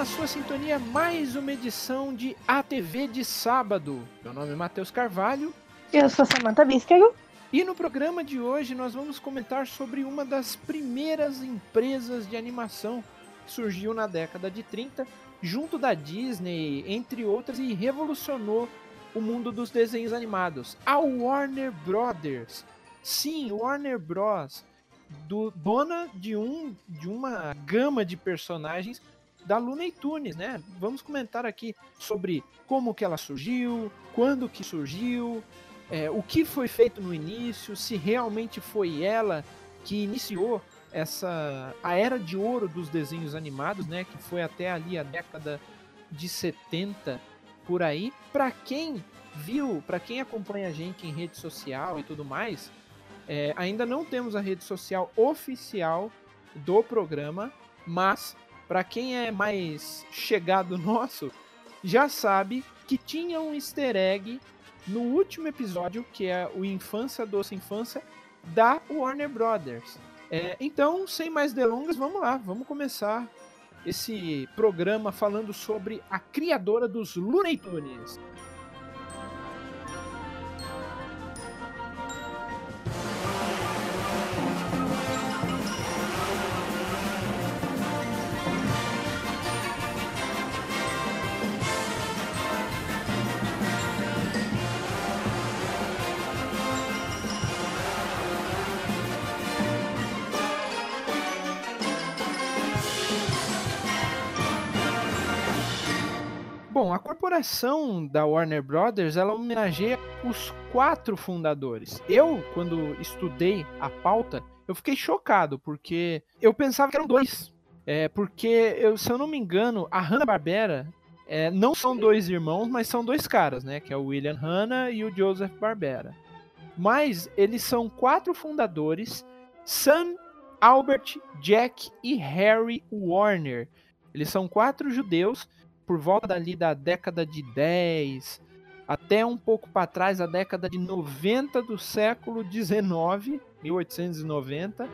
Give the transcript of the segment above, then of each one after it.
Na sua sintonia mais uma edição de ATV de sábado. Meu nome é Matheus Carvalho. Eu sou Samantha Bísquero. E no programa de hoje nós vamos comentar sobre uma das primeiras empresas de animação que surgiu na década de 30, junto da Disney, entre outras, e revolucionou o mundo dos desenhos animados, a Warner Brothers. Sim, Warner Bros. Do, dona de, um, de uma gama de personagens da Looney Tunes, né? Vamos comentar aqui sobre como que ela surgiu, quando que surgiu, é, o que foi feito no início, se realmente foi ela que iniciou essa a era de ouro dos desenhos animados, né? Que foi até ali a década de 70 por aí. Para quem viu, para quem acompanha a gente em rede social e tudo mais, é, ainda não temos a rede social oficial do programa, mas para quem é mais chegado nosso, já sabe que tinha um easter egg no último episódio, que é o Infância Doce Infância, da Warner Brothers. É, então, sem mais delongas, vamos lá, vamos começar esse programa falando sobre a criadora dos Looney Tunes. A corporação da Warner Brothers ela homenageia os quatro fundadores. Eu, quando estudei a pauta, eu fiquei chocado porque eu pensava que eram dois. É, porque, eu, se eu não me engano, a Hanna-Barbera é, não são dois irmãos, mas são dois caras, né? Que é o William Hanna e o Joseph Barbera. Mas eles são quatro fundadores: Sam, Albert, Jack e Harry Warner. Eles são quatro judeus por volta dali da década de 10 até um pouco para trás, a década de 90 do século 19, 1890,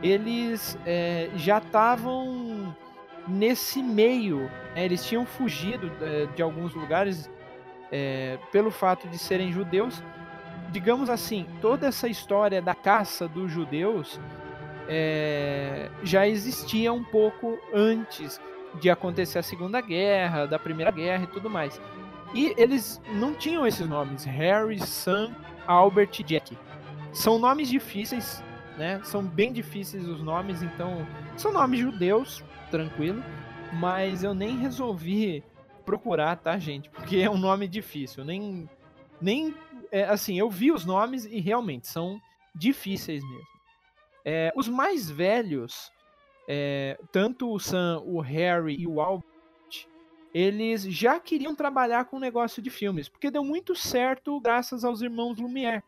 eles é, já estavam nesse meio. Né? Eles tinham fugido é, de alguns lugares é, pelo fato de serem judeus. Digamos assim, toda essa história da caça dos judeus já existia um pouco antes de acontecer a Segunda Guerra, da Primeira Guerra e tudo mais. E eles não tinham esses nomes, Harry, Sam, Albert e Jack. São nomes difíceis, né? São bem difíceis os nomes, então são nomes judeus, tranquilo, mas eu nem resolvi procurar, tá, gente? Porque é um nome difícil, nem nem é, assim, eu vi os nomes e realmente são difíceis mesmo. É, os mais velhos é, tanto o Sam, o Harry e o Albert, eles já queriam trabalhar com o negócio de filmes, porque deu muito certo graças aos irmãos Lumière,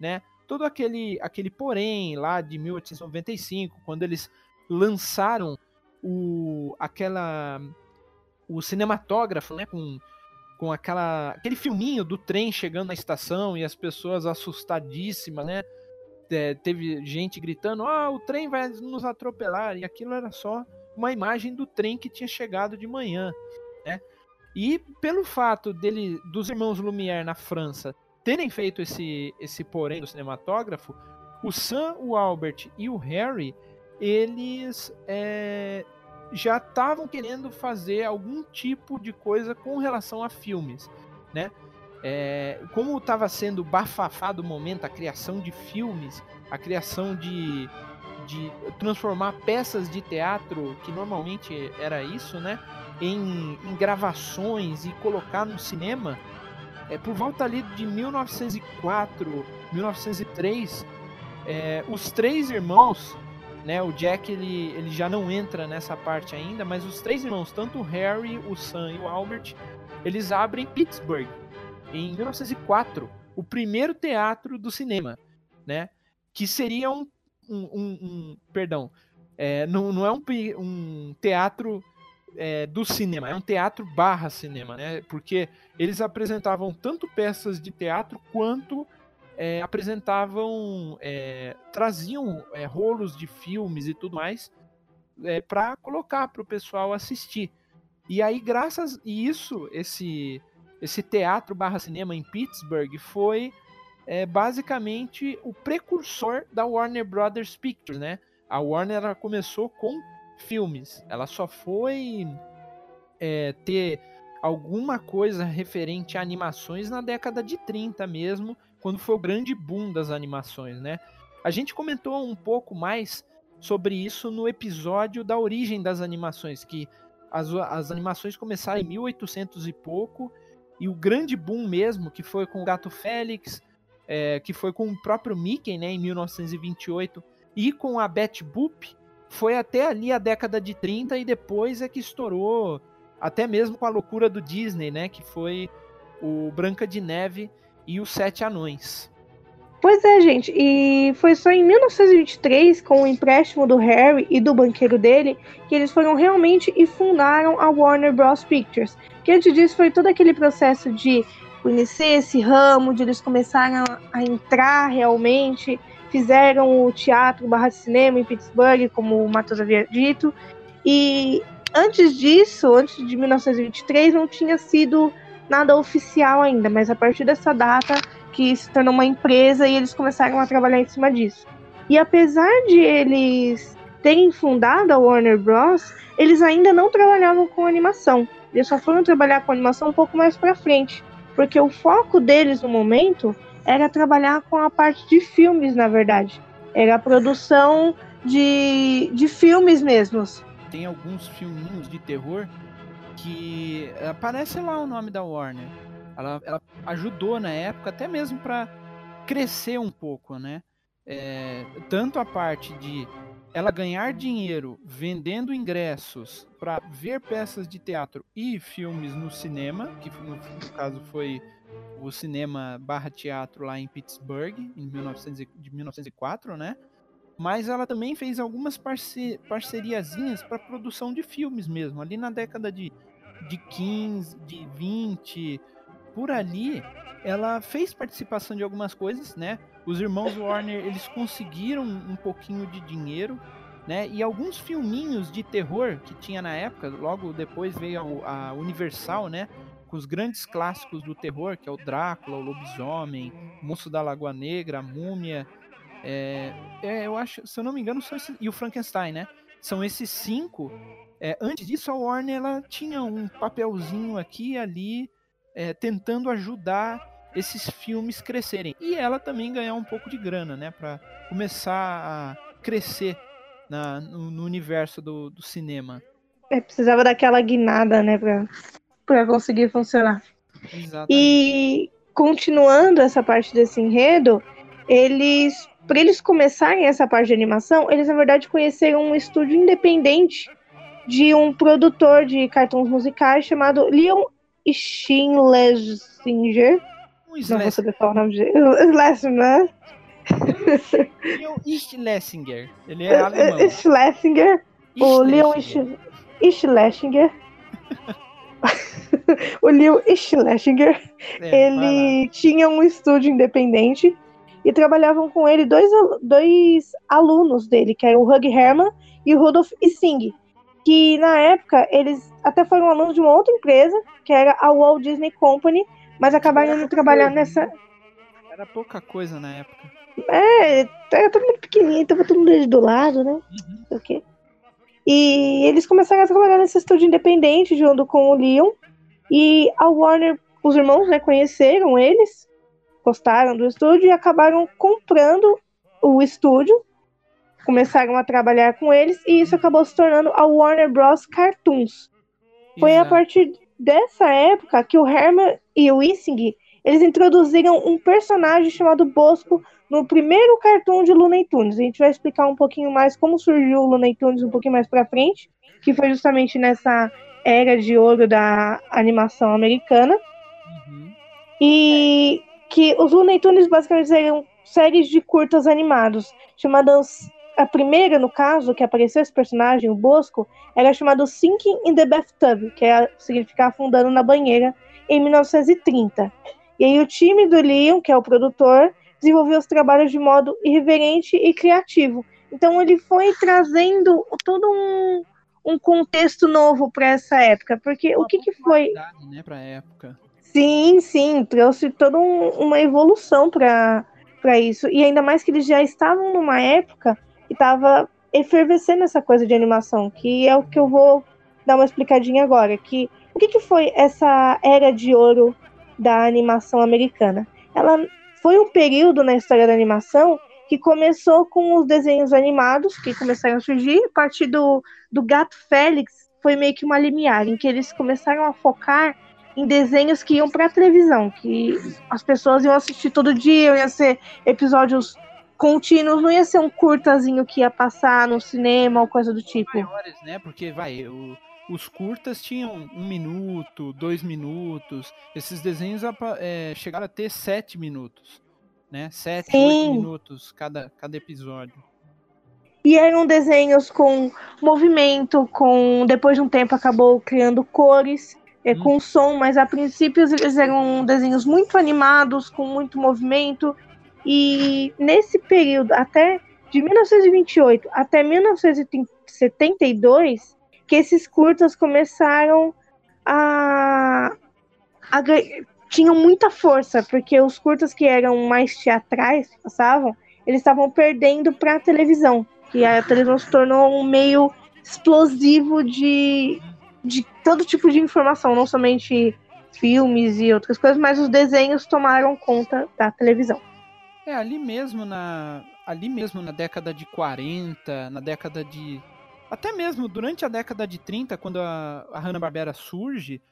né? Todo aquele, aquele porém lá de 1895, quando eles lançaram o, aquela, o cinematógrafo, né? Com, com aquela, aquele filminho do trem chegando na estação e as pessoas assustadíssimas, né? É, teve gente gritando: ah, o trem vai nos atropelar, e aquilo era só uma imagem do trem que tinha chegado de manhã, né? E pelo fato dele, dos irmãos Lumière na França terem feito esse, esse porém do cinematógrafo, o Sam, o Albert e o Harry, eles é, já estavam querendo fazer algum tipo de coisa com relação a filmes, né? É, como estava sendo bafafado o momento, a criação de filmes, a criação de, de transformar peças de teatro, que normalmente era isso, né? Em, em gravações e colocar no cinema, é, por volta ali de 1904, 1903, é, os três irmãos, né, o Jack ele, ele já não entra nessa parte ainda, mas os três irmãos, tanto o Harry, o Sam e o Albert, eles abrem Pittsburgh, em 1904, o primeiro teatro do cinema, né? Que seria um, um, um, um perdão, é, não, não é um, um teatro é, do cinema, é um teatro barra cinema, né? Porque eles apresentavam tanto peças de teatro quanto é, apresentavam, é, traziam é, rolos de filmes e tudo mais é, para colocar para o pessoal assistir. E aí, graças a isso, esse, esse teatro barra cinema em Pittsburgh foi é, basicamente o precursor da Warner Brothers Pictures, né? A Warner começou com filmes, ela só foi é, ter alguma coisa referente a animações na década de 30 mesmo, quando foi o grande boom das animações, né? A gente comentou um pouco mais sobre isso no episódio da origem das animações, que as, as animações começaram em 1800 e pouco, e o grande boom mesmo, que foi com o Gato Félix, é, que foi com o próprio Mickey, né, em 1928, e com a Betty Boop, foi até ali a década de 30 e depois é que estourou, até mesmo com a loucura do Disney, né, que foi o Branca de Neve e os Sete Anões. Pois é, gente, e foi só em 1923, com o empréstimo do Harry e do banqueiro dele, que eles foram realmente e fundaram a Warner Bros. Pictures. Antes disso foi todo aquele processo de conhecer esse ramo, de eles começarem a entrar realmente, fizeram o teatro barra cinema em Pittsburgh, como o Matheus havia dito, e antes disso, antes de 1923, não tinha sido nada oficial ainda, mas a partir dessa data que se tornou uma empresa e eles começaram a trabalhar em cima disso. E apesar de eles terem fundado a Warner Bros., eles ainda não trabalhavam com animação. Eles só foram trabalhar com animação um pouco mais para frente, porque o foco deles no momento era trabalhar com a parte de filmes, na verdade. Era a produção de, de filmes mesmos. Tem alguns filminhos de terror que aparece lá o nome da Warner. Ela, ela ajudou na época, até mesmo para crescer um pouco, né? É, tanto a parte de ela ganhar dinheiro vendendo ingressos para ver peças de teatro e filmes no cinema, que no, caso foi o cinema barra teatro lá em Pittsburgh, em 1900, de 1904, né? Mas ela também fez algumas parce, parceriazinhas para produção de filmes mesmo, ali na década de, de 15, de 20, por ali, ela fez participação de algumas coisas, né? Os irmãos Warner, eles conseguiram um pouquinho de dinheiro, né? E alguns filminhos de terror que tinha na época, logo depois veio a, Universal, né? Com os grandes clássicos do terror, que é o Drácula, o Lobisomem, o Monstro da Lagoa Negra, a Múmia. É, é, eu acho, se eu não me engano, são esses, e o Frankenstein, né? São esses cinco. É, antes disso, a Warner ela tinha um papelzinho aqui e ali é, tentando ajudar esses filmes crescerem. E ela também ganhar um pouco de grana, né? Para começar a crescer na, no, no universo do, do, cinema. É, precisava daquela guinada, né? Pra, pra conseguir funcionar. Exatamente. E continuando essa parte desse enredo, eles. Para eles começarem essa parte de animação, eles na verdade conheceram um estúdio independente de um produtor de cartões musicais chamado Leon Schlesinger. Um Não vou saber falar o nome de. Leon Schlesinger. Ele é alemão. Schlesinger. O Leon Schlesinger. o Leon Schlesinger. É, ele tinha um estúdio independente e trabalhavam com ele dois, dois alunos dele, que eram o Hug Herman e o Rudolf Singh que na época eles até foram alunos de uma outra empresa, que era a Walt Disney Company, mas acabaram indo trabalhar nessa. Era pouca coisa na época. É, era todo mundo pequenininho, tava todo mundo do lado, né? Uhum. E eles começaram a trabalhar nesse estúdio independente junto com o Leon. E a Warner, os irmãos, né, conheceram eles, gostaram do estúdio e acabaram comprando o estúdio começaram a trabalhar com eles e isso acabou se tornando a Warner Bros. Cartoons. Foi Exato. a partir dessa época que o Herman e o Ising eles introduziram um personagem chamado Bosco no primeiro cartoon de Looney Tunes. A gente vai explicar um pouquinho mais como surgiu o Looney Tunes um pouquinho mais para frente, que foi justamente nessa era de ouro da animação americana. Uhum. E que os Looney Tunes basicamente eram séries de curtas animados, chamadas a primeira, no caso, que apareceu esse personagem, o Bosco, era chamado Sinking in the Bathtub, que é, significa afundando na banheira, em 1930. E aí o time do Leon, que é o produtor, desenvolveu os trabalhos de modo irreverente e criativo, Então ele foi trazendo todo um, um contexto novo para essa época, porque Uma o que, que foi? Né, para época. Sim, sim, trouxe toda um, uma evolução para isso. E ainda mais que eles já estavam numa época que estava efervescendo essa coisa de animação, que é o que eu vou dar uma explicadinha agora. Que o que, que foi essa era de ouro da animação americana? Ela foi um período na história da animação que começou com os desenhos animados que começaram a surgir a partir do, do Gato Félix foi meio que uma limiar em que eles começaram a focar em desenhos que iam para televisão, que as pessoas iam assistir todo dia, ia ser episódios contínuos, não ia ser um curtazinho que ia passar no cinema ou coisa do tipo. Maiores, né? Porque vai, o, os curtas tinham um minuto, dois minutos. Esses desenhos é, chegaram a ter sete minutos, né? Sete, Sim. oito minutos cada, cada episódio. E eram desenhos com movimento, com depois de um tempo acabou criando cores é, hum. com som, mas a princípio eles eram desenhos muito animados, com muito movimento. E nesse período, até de 1928 até 1972, que esses curtas começaram a, a tinham muita força, porque os curtas que eram mais teatrais, passavam, eles estavam perdendo para a televisão, que a televisão se tornou um meio explosivo de de todo tipo de informação, não somente filmes e outras coisas, mas os desenhos tomaram conta da televisão. É, ali mesmo na ali mesmo na década de 40, na década de até mesmo durante a década de 30, quando a, a Hanna-Barbera surge,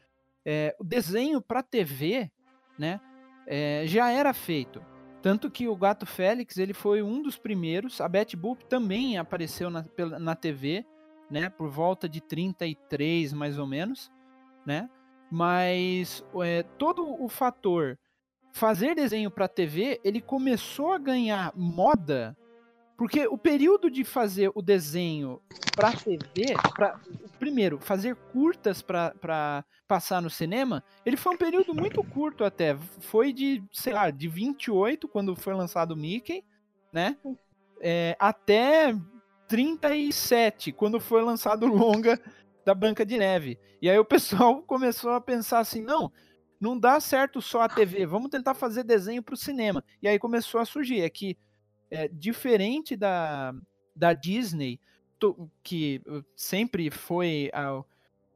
é, o desenho para TV, né, é, já era feito. Tanto que o Gato Félix ele foi um dos primeiros. A Betty Boop também apareceu na, na TV né? Por volta de 33, mais ou menos, né? Mas é, todo o fator fazer desenho para TV, ele começou a ganhar moda, porque o período de fazer o desenho para TV, pra, primeiro, fazer curtas para passar no cinema, ele foi um período muito curto até. Foi de, sei lá, de 28, quando foi lançado o Mickey, né? É, até 37, quando foi lançado o longa da Branca de Neve. E aí o pessoal começou a pensar assim, não, não dá certo só a TV, vamos tentar fazer desenho para o cinema. E aí começou a surgir, é que é, diferente da, da Disney, to, que uh, sempre foi a,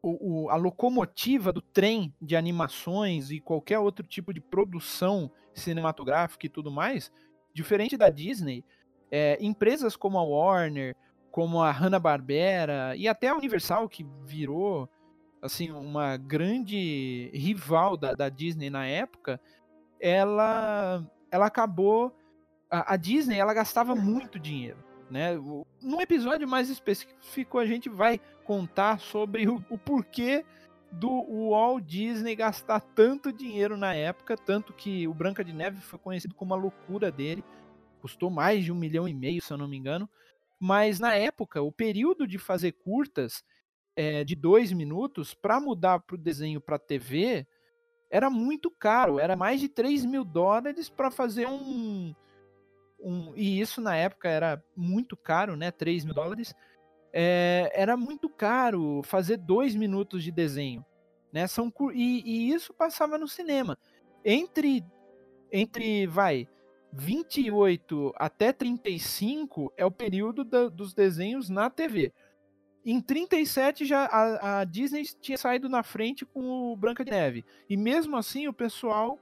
o, a locomotiva do trem de animações e qualquer outro tipo de produção cinematográfica e tudo mais, diferente da Disney, é, empresas como a Warner, como a Hanna-Barbera e até a Universal, que virou assim uma grande rival da, da Disney na época, ela, ela acabou... A, a Disney, ela gastava muito dinheiro. Né? Num episódio mais específico, a gente vai contar sobre o, o porquê do Walt Disney gastar tanto dinheiro na época, tanto que o Branca de Neve foi conhecido como a loucura dele custou mais de um milhão e meio, se eu não me engano. Mas na época, o período de fazer curtas é, de dois minutos para mudar para o desenho para TV era muito caro. Era mais de 3 mil dólares para fazer um, um. E isso na época era muito caro, né? 3 mil dólares. É, era muito caro fazer dois minutos de desenho. Né? São, e, e isso passava no cinema. Entre, entre vai, 28 até 35 é o período da, dos desenhos na TV. Em 37 já a, a, Disney tinha saído na frente com o Branca de Neve. E mesmo assim o pessoal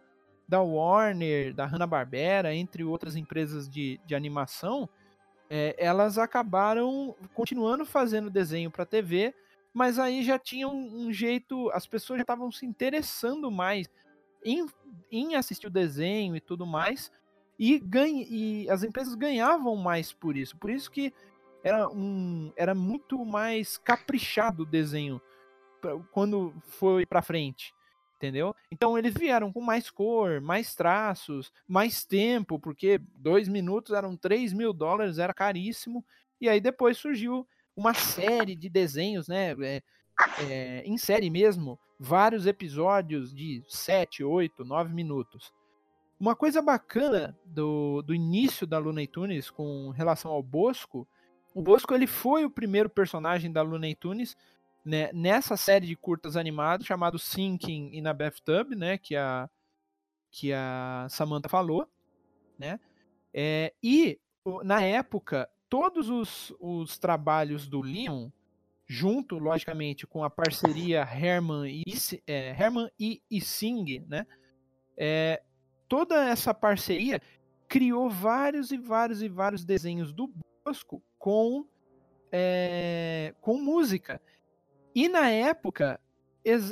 da Warner, da Hanna-Barbera, entre outras empresas de, de animação, é, elas acabaram continuando fazendo desenho para TV, mas aí já tinha um, um jeito, as pessoas já estavam se interessando mais em, em assistir o desenho e tudo mais, e, ganha, e as empresas ganhavam mais por isso. Por isso que era, um, era muito mais caprichado o desenho quando foi para frente. Entendeu? Então eles vieram com mais cor, mais traços, mais tempo, porque dois minutos eram 3 mil dólares, era caríssimo. E aí depois surgiu uma série de desenhos, né? É, é, em série mesmo, vários episódios de 7, 8, 9 minutos. Uma coisa bacana do, do início da Looney Tunes com relação ao Bosco O Bosco ele foi o primeiro personagem da Looney Tunes né, nessa série de curtas animados chamado Sinking in a Bathtub, né, que a que a Samantha falou, né? É, e na época todos os, os trabalhos do Leon, junto, logicamente, com a parceria Herman e, é, Herman e, e Sing, né? É, toda essa parceria criou vários e vários e vários desenhos do Bosco com, é, com música. E na época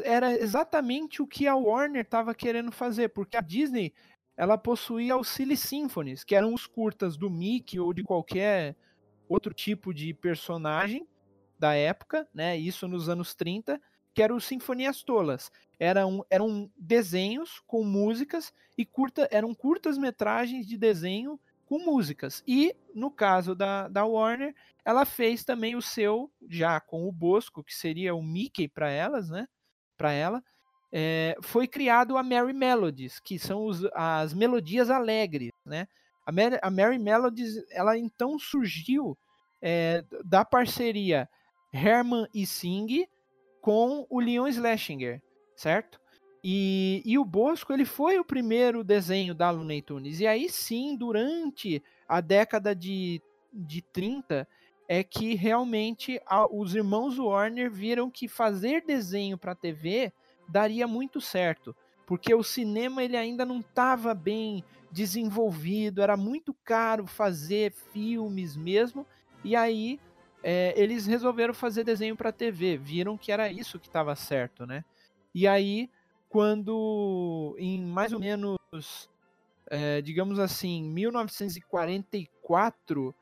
era exatamente o que a Warner estava querendo fazer, porque a Disney ela possuía os Silly Symphonies, que eram os curtas do Mickey ou de qualquer outro tipo de personagem da época, né? Isso nos anos 30, que eram Sinfonias Tolas. Eram, eram desenhos com músicas e curta, eram curtas metragens de desenho com músicas. E, no caso da, da Warner, ela fez também o seu, já com o Bosco, que seria o Mickey para elas, né? Para ela. É, foi criado a Merry Melodies, que são os, as melodias alegres, né? A a Mary Melodies, ela então surgiu é, da parceria Herman e Sing com o Leon Schlesinger, certo? E, e o Bosco ele foi o primeiro desenho da Looney Tunes. E aí sim, durante a década de, de 30, é que realmente a, os irmãos Warner viram que fazer desenho para TV daria muito certo, porque o cinema ele ainda não estava bem desenvolvido, era muito caro fazer filmes mesmo, e aí é, eles resolveram fazer desenho para TV, viram que era isso que estava certo, né? E aí quando em mais ou menos, é, digamos assim, 1944,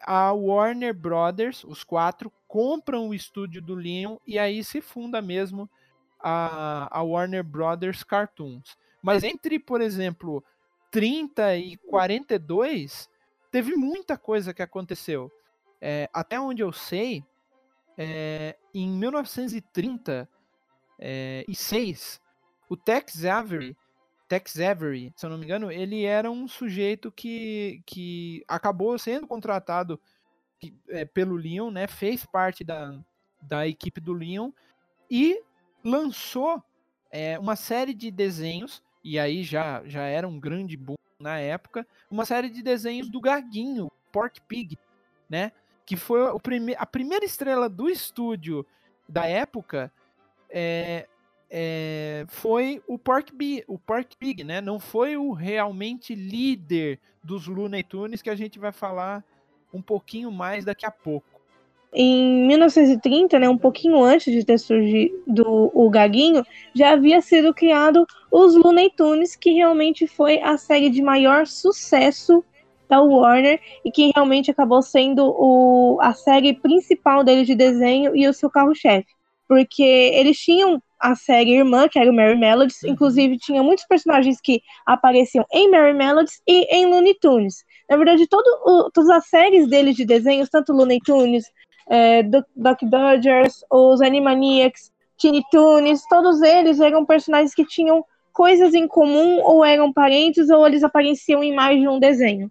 a Warner Brothers, os quatro, compram o estúdio do Leon e aí se funda mesmo a, a Warner Brothers Cartoons. Mas entre, por exemplo, 30 e 42, teve muita coisa que aconteceu. É, até onde eu sei, é, em 1936, é, o Tex Avery, Tex Avery, se eu não me engano, ele era um sujeito que, que acabou sendo contratado é, pelo Leon, né? Fez parte da, da equipe do Leon e lançou é, uma série de desenhos, e aí já, já era um grande boom na época, uma série de desenhos do Gaguinho, Pork Pig, né? Que foi o prime a primeira estrela do estúdio da época é, é, foi o Pork, o Pork Pig, né? Não foi o realmente líder dos Looney Tunes que a gente vai falar um pouquinho mais daqui a pouco. Em 1930, né, um pouquinho antes de ter surgido o Gaguinho, já havia sido criado os Looney Tunes, que realmente foi a série de maior sucesso da Warner e que realmente acabou sendo o, a série principal dele de desenho e o seu carro-chefe. Porque eles tinham a série irmã, que era o Mary Melodies. Uhum. Inclusive, tinha muitos personagens que apareciam em Mary Melodies e em Looney Tunes. Na verdade, todo o, todas as séries deles de desenhos, tanto Looney Tunes, é, Duck Dodgers, os Animaniacs, Teeny Tunes, todos eles eram personagens que tinham coisas em comum, ou eram parentes, ou eles apareciam em mais de um desenho.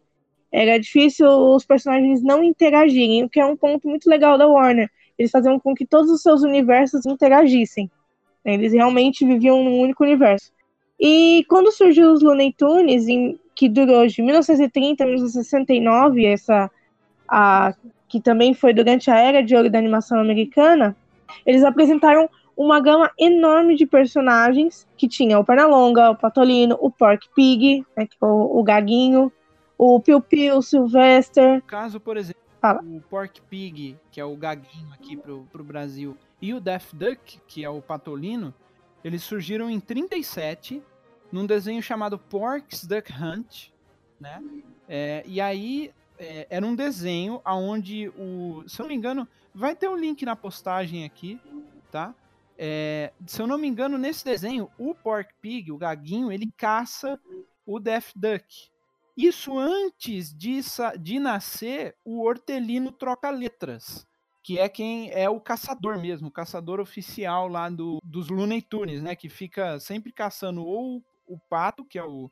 Era difícil os personagens não interagirem, o que é um ponto muito legal da Warner. Eles faziam com que todos os seus universos interagissem. Eles realmente viviam num único universo. E quando surgiu os Looney Tunes, em, que durou de 1930 a 1969, essa, a, que também foi durante a era de ouro da animação americana, eles apresentaram uma gama enorme de personagens, que tinha o Pernalonga, o Patolino, o Pork Pig, né, que é o, o Gaguinho, o Piu Piu, o Sylvester. No caso, por exemplo, Fala. o Pork Pig, que é o Gaguinho aqui pro, pro Brasil, e o Death Duck, que é o patolino, eles surgiram em 37 num desenho chamado Pork's Duck Hunt, né? É, e aí é, era um desenho aonde o, se eu não me engano, vai ter um link na postagem aqui, tá? É, se eu não me engano, nesse desenho, o Pork Pig, o gaguinho, ele caça o Death Duck. Isso antes de, de nascer o hortelino troca letras que é quem é o caçador mesmo, o caçador oficial lá do, dos Looney Tunes, né? Que fica sempre caçando ou o pato, que é o,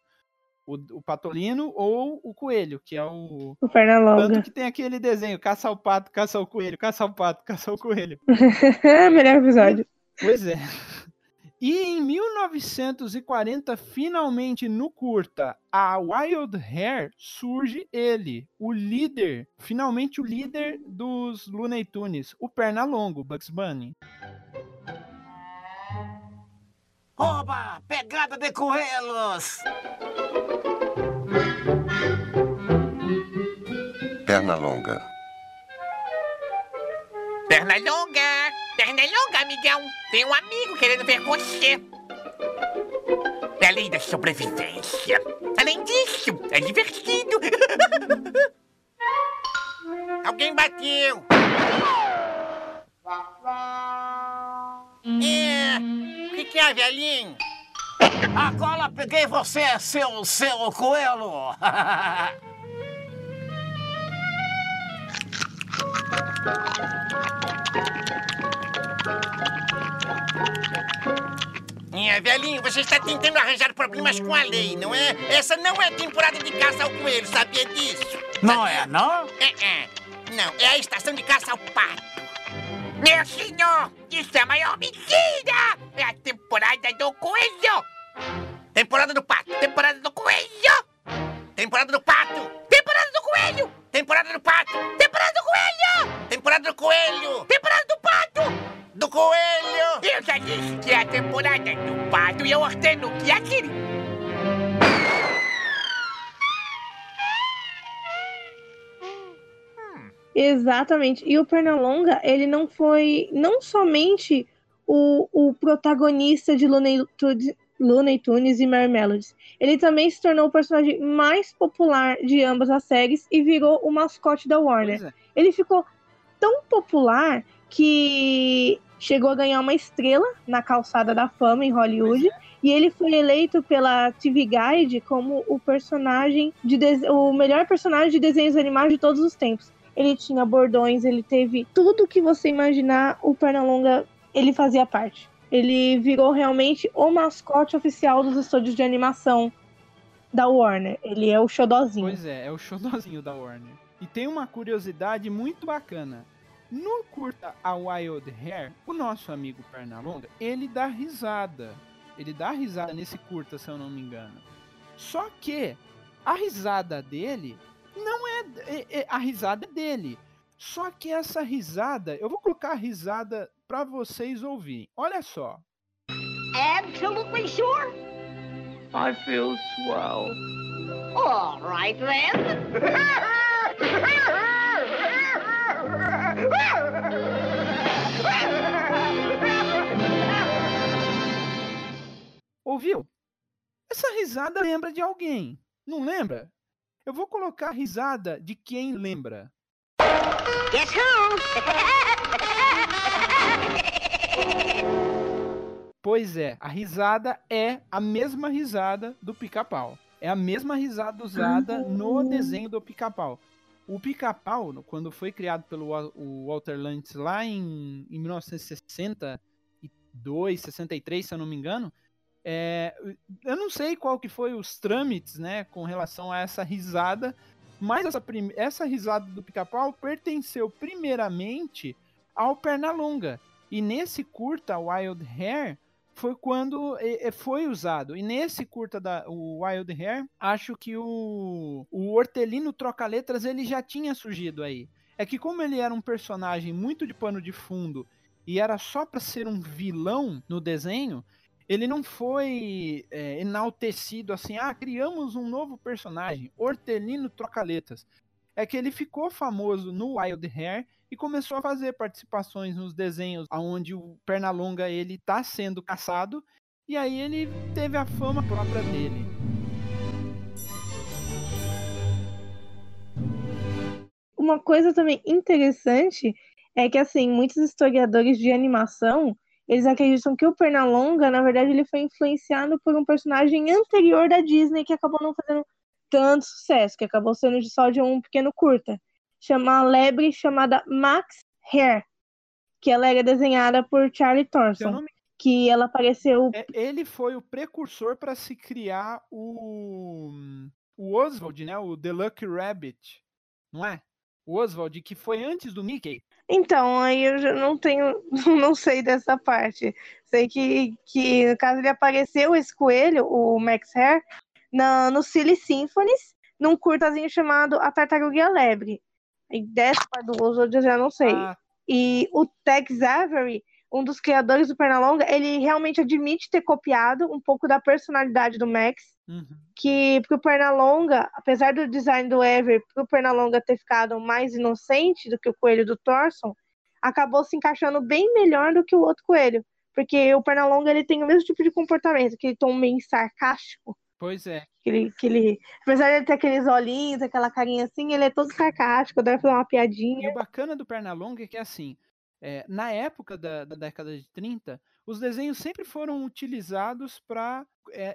O, o patolino ou o coelho, que é o. O Pernalonga. Tanto que tem aquele desenho: caça o pato, caça o coelho, caça o pato, caça o coelho. Melhor episódio. Pois é. E em 1940, finalmente no curta, a Wild Hair surge ele, o líder, finalmente o líder dos Looney Tunes, o Pernalongo, Bugs Bunny. Oba! Pegada de coelhos! Perna longa. Longa! Amigão! Tem um amigo querendo ver você! É a lei da sobrevivência. Além disso, é divertido. Alguém bateu. É. O que, que é, velhinho? Agora peguei você, seu, seu coelho! É, velhinho, você está tentando arranjar problemas com a lei, não é? Essa não é temporada de caça ao coelho, sabia disso? Não é, não? É, é. Não, é a estação de caça ao pato. Meu senhor, isso é a maior mentira! É a temporada do coelho! Temporada do pato, temporada do coelho! Temporada do pato, temporada do coelho! Temporada do pato, temporada do coelho! Temporada do coelho, temporada do pato! Do coelho! Eu já disse que é a temporada do pato e eu ordeno que atire! Exatamente. E o Pernalonga, ele não foi não somente o, o protagonista de Looney Tunes, Looney Tunes e Mary Melodies. Ele também se tornou o personagem mais popular de ambas as séries e virou o mascote da Warner. É. Ele ficou tão popular que chegou a ganhar uma estrela na calçada da fama em Hollywood e ele foi eleito pela TV Guide como o personagem de de- o melhor personagem de desenhos animados de todos os tempos. Ele tinha bordões, ele teve tudo que você imaginar, o Pernalonga, ele fazia parte. Ele virou realmente o mascote oficial dos estúdios de animação da Warner. Ele é o xodozinho. Pois é, é o xodózinho da Warner. E tem uma curiosidade muito bacana. No curta A Wild Hair, o nosso amigo Pernalonga, ele dá risada. Ele dá risada nesse curta, se eu não me engano. Só que a risada dele não é, é- é- a risada é dele. Só que essa risada, eu vou colocar a risada pra vocês ouvirem. Olha só. Absolutely sure? I feel swell. All right then. Ouviu? Essa risada lembra de alguém, não lembra? Eu vou colocar a risada de quem lembra. Guess who? Pois é, a risada é a mesma risada do pica-pau. É a mesma risada usada no desenho do pica-pau. O pica-pau, quando foi criado pelo Walter Lantz lá em, em 1962, 63, se eu não me engano, é, eu não sei qual que foi os trâmites, né, com relação a essa risada, mas essa, essa risada do pica-pau pertenceu primeiramente ao Pernalonga. E nesse curta, Wild Hair, foi quando foi usado. E nesse curta da o Wild Hair, acho que o, o Hortelino Troca-Letras ele já tinha surgido aí. É que como ele era um personagem muito de pano de fundo e era só para ser um vilão no desenho, ele não foi é, enaltecido assim, ah, criamos um novo personagem, Hortelino Troca-Letras. É que ele ficou famoso no Wild Hair e começou a fazer participações nos desenhos onde o Pernalonga ele tá sendo caçado e aí ele teve a fama própria dele. Uma coisa também interessante é que, assim, muitos historiadores de animação, eles acreditam que o Pernalonga, na verdade, ele foi influenciado por um personagem anterior da Disney que acabou não fazendo tanto sucesso, que acabou sendo só de um pequeno curta, chama a lebre chamada Max Hare, que ela era desenhada por Charlie me que ela apareceu. É, ele foi o precursor para se criar o, o Oswald, né? O The Lucky Rabbit, não é? O Oswald, que foi antes do Mickey. Então, aí eu já não tenho, não sei dessa parte. Sei que, que no caso ele apareceu esse coelho, o Max Hare, na, no Silly Symphonies, num curtazinho chamado A Tartaruga e a Lebre. E dessa do Oswald eu já não sei. Ah, E o Tex Avery, um dos criadores do Pernalonga, ele realmente admite ter copiado um pouco da personalidade do Max, uhum. que pro Pernalonga, apesar do design do Avery, pro Pernalonga ter ficado mais inocente do que o coelho do Thorson, acabou se encaixando bem melhor do que o outro coelho. Porque o Pernalonga ele tem o mesmo tipo de comportamento, aquele tom meio sarcástico. Pois é. Que ele, que ele, apesar de ele ter aqueles olhinhos, aquela carinha assim, ele é todo sarcástico, deve fazer uma E piadinha. o bacana do Pernalonga é que, assim, é, na época da, da década de 30, os desenhos sempre foram utilizados para.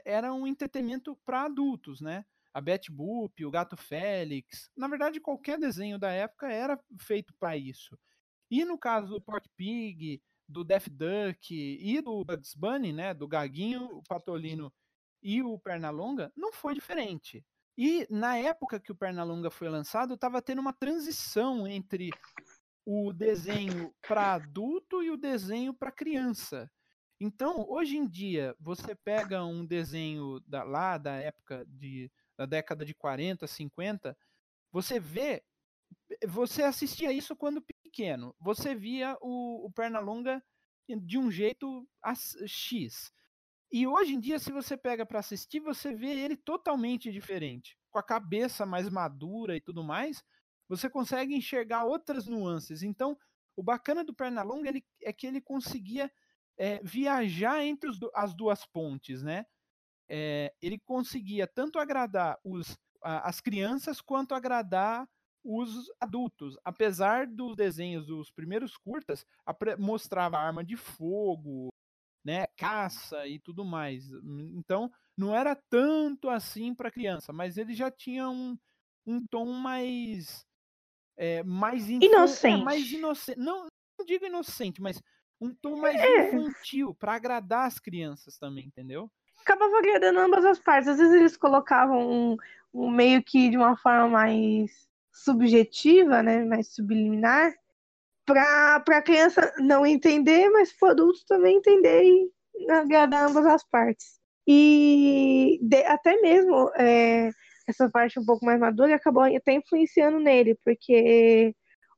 era um entretenimento para adultos, né? A Betty Boop, o Gato Félix. Na verdade, qualquer desenho da época era feito para isso. E no caso do Pork Pig, do Daffy Duck e do Bugs Bunny, né? Do Gaguinho, o Patolino e o Pernalonga, não foi diferente. E na época que o Pernalonga foi lançado, estava tendo uma transição entre o desenho para adulto e o desenho para criança. Então, hoje em dia, você pega um desenho da, lá da época de, da década de 40, 50, você vê, você assistia isso quando pequeno, você via o, o Pernalonga de um jeito X. E hoje em dia, se você pega para assistir, você vê ele totalmente diferente, com a cabeça mais madura e tudo mais. Você consegue enxergar outras nuances. Então, o bacana do Pernalonga ele, é que ele conseguia é, viajar entre os as duas pontes, né? É, ele conseguia tanto agradar os, a- as crianças quanto agradar os adultos. Apesar dos desenhos dos primeiros curtas, mostrava arma de fogo, né, caça e tudo mais. Então, não era tanto assim para criança, mas ele já tinha um, um tom mais é, mais infan- é, Inocente. mais inocente. Não, não digo inocente, mas um tom mais É. infantil para agradar as crianças também, entendeu? Acabava agradando ambas as partes. Às vezes eles colocavam um, um meio que de uma forma mais subjetiva, né, mais subliminar, para a criança não entender, mas para o adulto também entender e agradar ambas as partes. E de- até mesmo é, essa parte um pouco mais madura acabou até influenciando nele, porque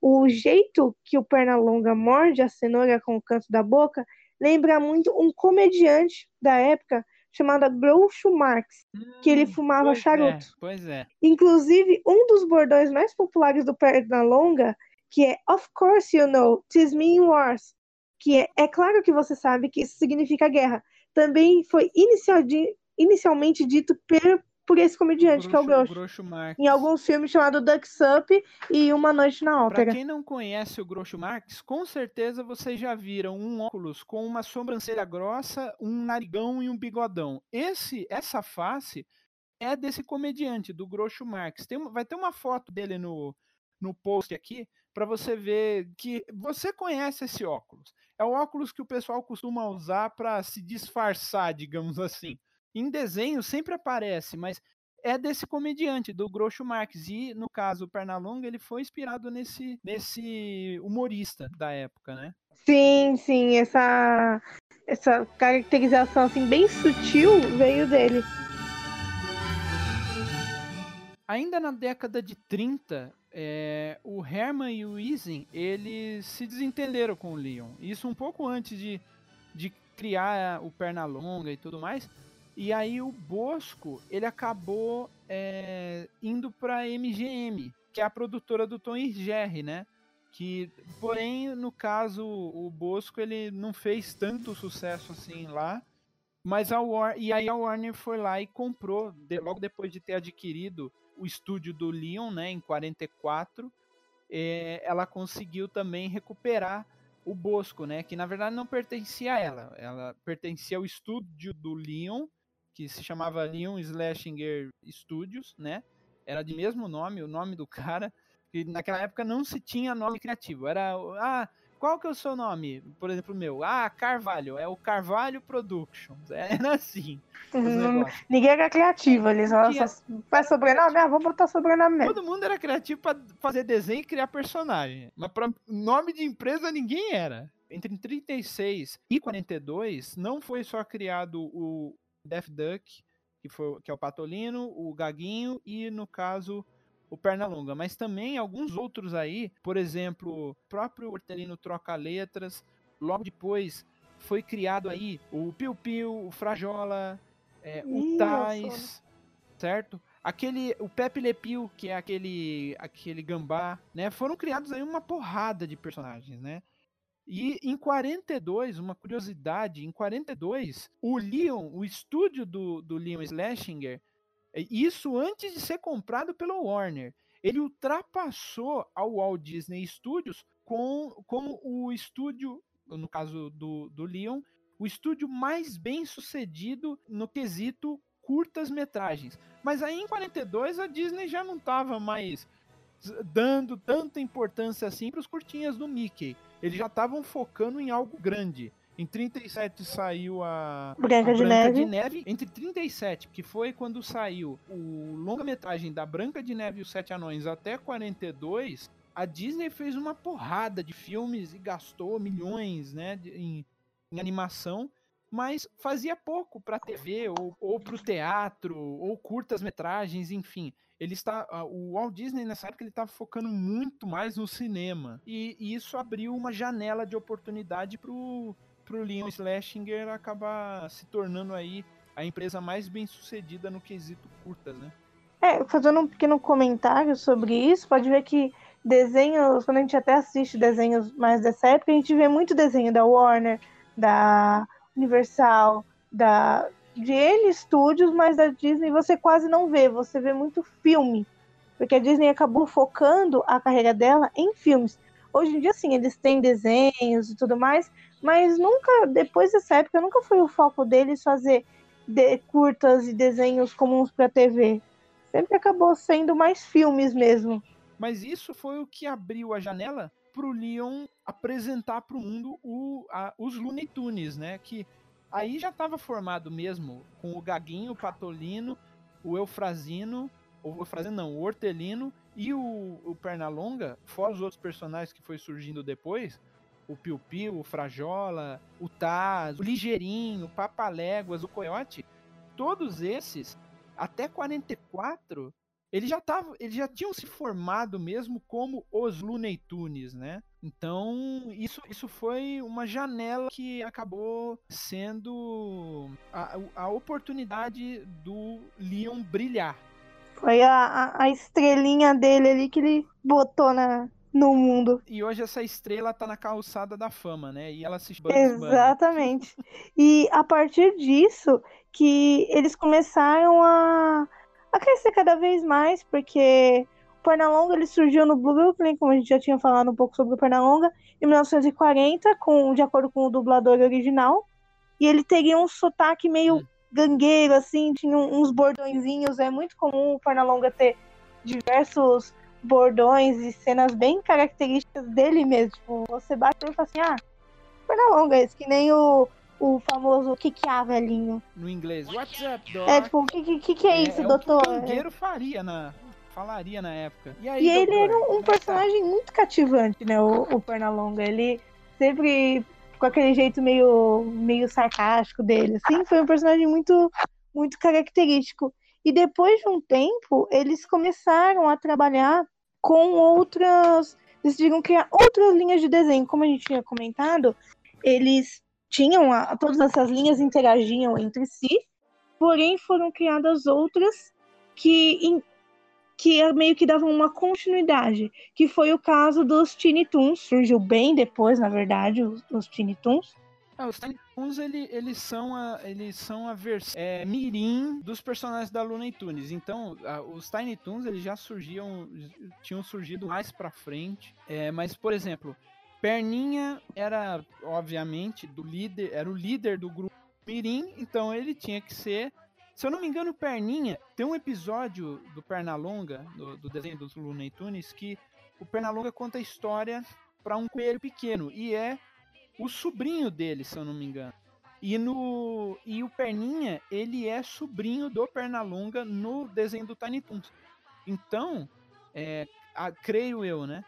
o jeito que o Pernalonga morde a cenoura com o canto da boca lembra muito um comediante da época chamado Groucho Marx, que ele fumava Pois charuto. é, pois é. Inclusive, um dos bordões mais populares do Pernalonga, que é Of course you know, tis me in wars, que é, é claro que você sabe que isso significa guerra, também foi inicial inicialmente dito per- por esse comediante, que é o Groucho, Groucho Marx. em alguns filmes chamados Ducks Up e Uma Noite na Ópera. quem não conhece o Groucho Marx, com certeza vocês já viram um óculos com uma sobrancelha grossa, um narigão e um bigodão. Esse, essa face é desse comediante, do Groucho Marx. Tem, vai ter uma foto dele no, no post aqui para você ver que você conhece esse óculos. É o óculos que o pessoal costuma usar para se disfarçar, digamos assim. Em desenho sempre aparece, mas é desse comediante, do Groucho Marx. E, no caso, o Pernalonga, ele foi inspirado nesse, nesse humorista da época, né? Sim, sim, essa, essa caracterização assim, bem sutil veio dele. Ainda na década de 30, é, o Herman e o Easing, eles se desentenderam com o Leon. Isso um pouco antes de, de criar o Pernalonga e tudo mais. E aí o Bosco, ele acabou é, indo para MGM, que é a produtora do Tom Jerry, né? Que, porém, no caso, o Bosco ele não fez tanto sucesso assim lá. Mas a e aí a Warner foi lá e comprou, de- logo depois de ter adquirido o estúdio do Leon, né, em 44, eh, ela conseguiu também recuperar o Bosco, né, que na verdade não pertencia a ela, ela pertencia ao estúdio do Leon, que se chamava Leon Slashinger Studios, né, era de mesmo nome, o nome do cara, que naquela época não se tinha nome criativo, era, ah, qual que é o seu nome? Por exemplo, o meu. Ah, Carvalho. É o Carvalho Productions. Era assim. negócios. Ninguém era criativo, eles só, só faz sobrenome, ah, vou botar sobrenome mesmo. Todo mundo era criativo pra fazer desenho e criar personagem. Mas pra nome de empresa ninguém era. Entre 36 e 42, não foi só criado o Death Duck, que, foi, que é o Patolino, o Gaguinho e, no caso, o Pernalonga. Mas também alguns outros aí, por exemplo, o próprio Hortelino Troca Letras. Logo depois foi criado aí o Piu Piu, o Frajola, é, o Tais, certo? Aquele, o Pepe Le Pew, que é aquele, aquele gambá, né? Foram criados aí uma porrada de personagens, né? E em 42, uma curiosidade, em 42, o Leon, o estúdio do, do Leon Schlesinger, isso antes de ser comprado pela Warner, ele ultrapassou ao Walt Disney Studios com, como o estúdio, no caso do, do Leon, o estúdio mais bem sucedido no quesito curtas metragens. Mas aí em 42 a Disney já não estava mais dando tanta importância assim para os curtinhas do Mickey. Eles já estavam focando em algo grande. Em 37 saiu a Branca a de Branca Neve. de Neve. Entre 37, que foi quando saiu o longa-metragem da Branca de Neve e os Sete Anões, até 42, a Disney fez uma porrada de filmes e gastou milhões né, em, em animação, mas fazia pouco para TV ou, ou para o teatro ou curtas metragens, enfim. Ele está, a- o Walt Disney nessa época ele estava focando muito mais no cinema e, e isso abriu uma janela de oportunidade para o Leon Schlesinger acabar se tornando aí a empresa mais bem sucedida no quesito curtas, né? É, fazendo um pequeno comentário sobre isso, pode ver que desenhos, quando a gente até assiste desenhos mais dessa época, a gente vê muito desenho da Warner, da Universal, da de N estúdios, mas da Disney você quase não vê, você vê muito filme. Porque a Disney acabou focando a carreira dela em filmes. Hoje em dia, sim, eles têm desenhos e tudo mais, mas nunca, depois dessa época, nunca foi o foco deles fazer de- curtas e desenhos comuns para TV sempre acabou sendo mais filmes mesmo. Mas isso foi o que abriu a janela pro Leon apresentar mundo o, a- os Looney Tunes, né? Que aí já estava formado mesmo com o Gaguinho, o Patolino, o Eufrazino, o Eufrazino não, o Hortelino e o, o Pernalonga, fora os outros personagens que foi surgindo depois, o Piu Piu, o Frajola, o Taz, o Ligeirinho, o Papaléguas, o Coiote, todos esses, até 44, eles já estavam, eles já tinham se formado mesmo como os Looney Tunes, né? Então, isso, isso foi uma janela que acabou sendo a, a oportunidade do Leon brilhar. Foi a, a, estrelinha dele ali que ele botou na, no mundo. E hoje essa estrela tá na calçada da fama, né? E ela se. Exatamente. E a partir disso que eles começaram a, a crescer cada vez mais, porque Pernalonga ele surgiu no Blue Brooklyn, como a gente já tinha falado um pouco sobre o Pernalonga, em 1940, com, de acordo com o dublador original. E ele teria um sotaque meio Hum. gangueiro, assim, tinha uns bordõezinhos. É muito comum o Pernalonga ter diversos bordões e cenas bem características dele mesmo. Tipo, você bate e fala assim, ah, Pernalonga, esse que nem o, o famoso que que há, velhinho. No inglês, what's up? É tipo, o que, que, que que é isso, o doutor? que o faria na, falaria na época. E, aí, E ele era um, um é que tá? personagem muito cativante, né? O, o Pernalonga. Ele sempre com aquele jeito meio, meio sarcástico dele, assim, foi um personagem muito, muito característico. E depois de um tempo, eles começaram a trabalhar com outras. Decidiram criar outras linhas de desenho. Como a gente tinha comentado, eles tinham. A, todas essas linhas interagiam entre si, porém foram criadas outras que em- que é meio que davam uma continuidade, que foi o caso dos Tiny Toons, surgiu bem depois, na verdade, os, os Tiny Toons. Ah, os Tiny Toons, ele, eles são a, eles são a versão é, mirim dos personagens da Looney Tunes. Então, a- os Tiny Toons, eles já surgiam, tinham surgido mais pra frente. É, mas, por exemplo, Perninha era, obviamente, do líder, era o líder do grupo mirim, então ele tinha que ser... Se eu não me engano, Perninha, tem um episódio do Pernalonga, do, do desenho dos Looney Tunes, que o Pernalonga conta a história para um coelho pequeno e é o sobrinho dele, se eu não me engano. E no e o Perninha, ele é sobrinho do Pernalonga no desenho do Tiny Toons. Então, é, a, creio eu, né?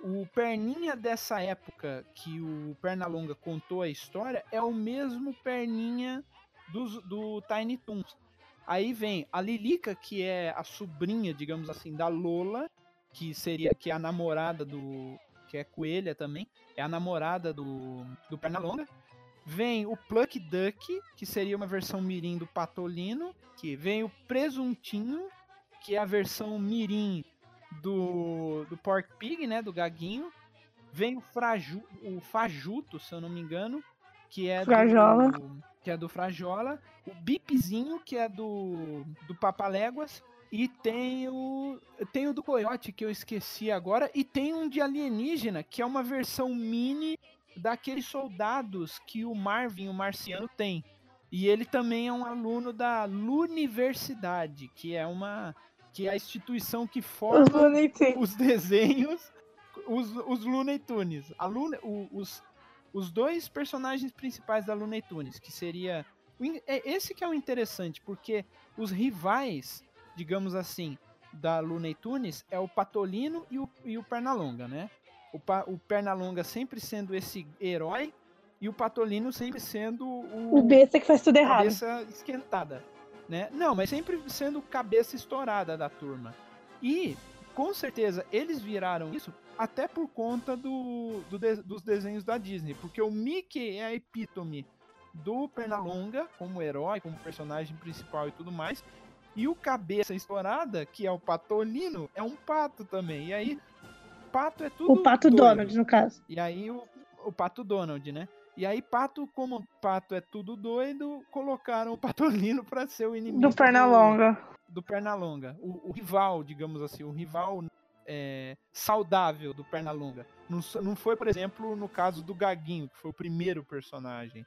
O Perninha dessa época que o Pernalonga contou a história é o mesmo Perninha do, do Tiny Toons. Aí vem a Lilica, que é a sobrinha, digamos assim, da Lola, que seria que é a namorada do. que é coelha também, é a namorada do, do Pernalonga. Vem o Pluck Duck, que seria uma versão mirim do Patolino. Que vem o Presuntinho, que é a versão mirim do, do Pork Pig, né? Do Gaguinho. Vem o, Fraju, o Fajuto, se eu não me engano, que é Frajola. do que é do Frajola, o Bipzinho, que é do do Papaléguas, e tem o tem o do Coyote que eu esqueci agora e tem um de alienígena, que é uma versão mini daqueles soldados que o Marvin, o marciano tem. E ele também é um aluno da Luniversidade, que é uma que é a instituição que forma os desenhos, os, os Looney Tunes. A o- os, os dois personagens principais da Looney Tunes, que seria. é Esse que é o interessante, porque os rivais, digamos assim, da Looney Tunes é o Patolino e o, e o Pernalonga, né? O, Pa- o Pernalonga sempre sendo esse herói e o Patolino sempre sendo o, O besta que faz tudo errado. cabeça esquentada, né? Não, mas sempre sendo cabeça estourada da turma. E com certeza eles viraram isso até por conta do, do de- dos desenhos da Disney, porque o Mickey é a epítome do Pernalonga como herói, como personagem principal e tudo mais. E o cabeça estourada, que é o Patolino, é um pato também. E aí, pato é tudo O Pato doido. Donald, no caso. E aí o, o Pato Donald, né? E aí Pato, como Pato é tudo doido, colocaram o Patolino pra ser o inimigo Do Pernalonga. Do, Pernalonga. O, o rival, digamos assim, o rival é, saudável do Pernalonga. Não, não foi, por exemplo, no caso do Gaguinho, que foi o primeiro personagem.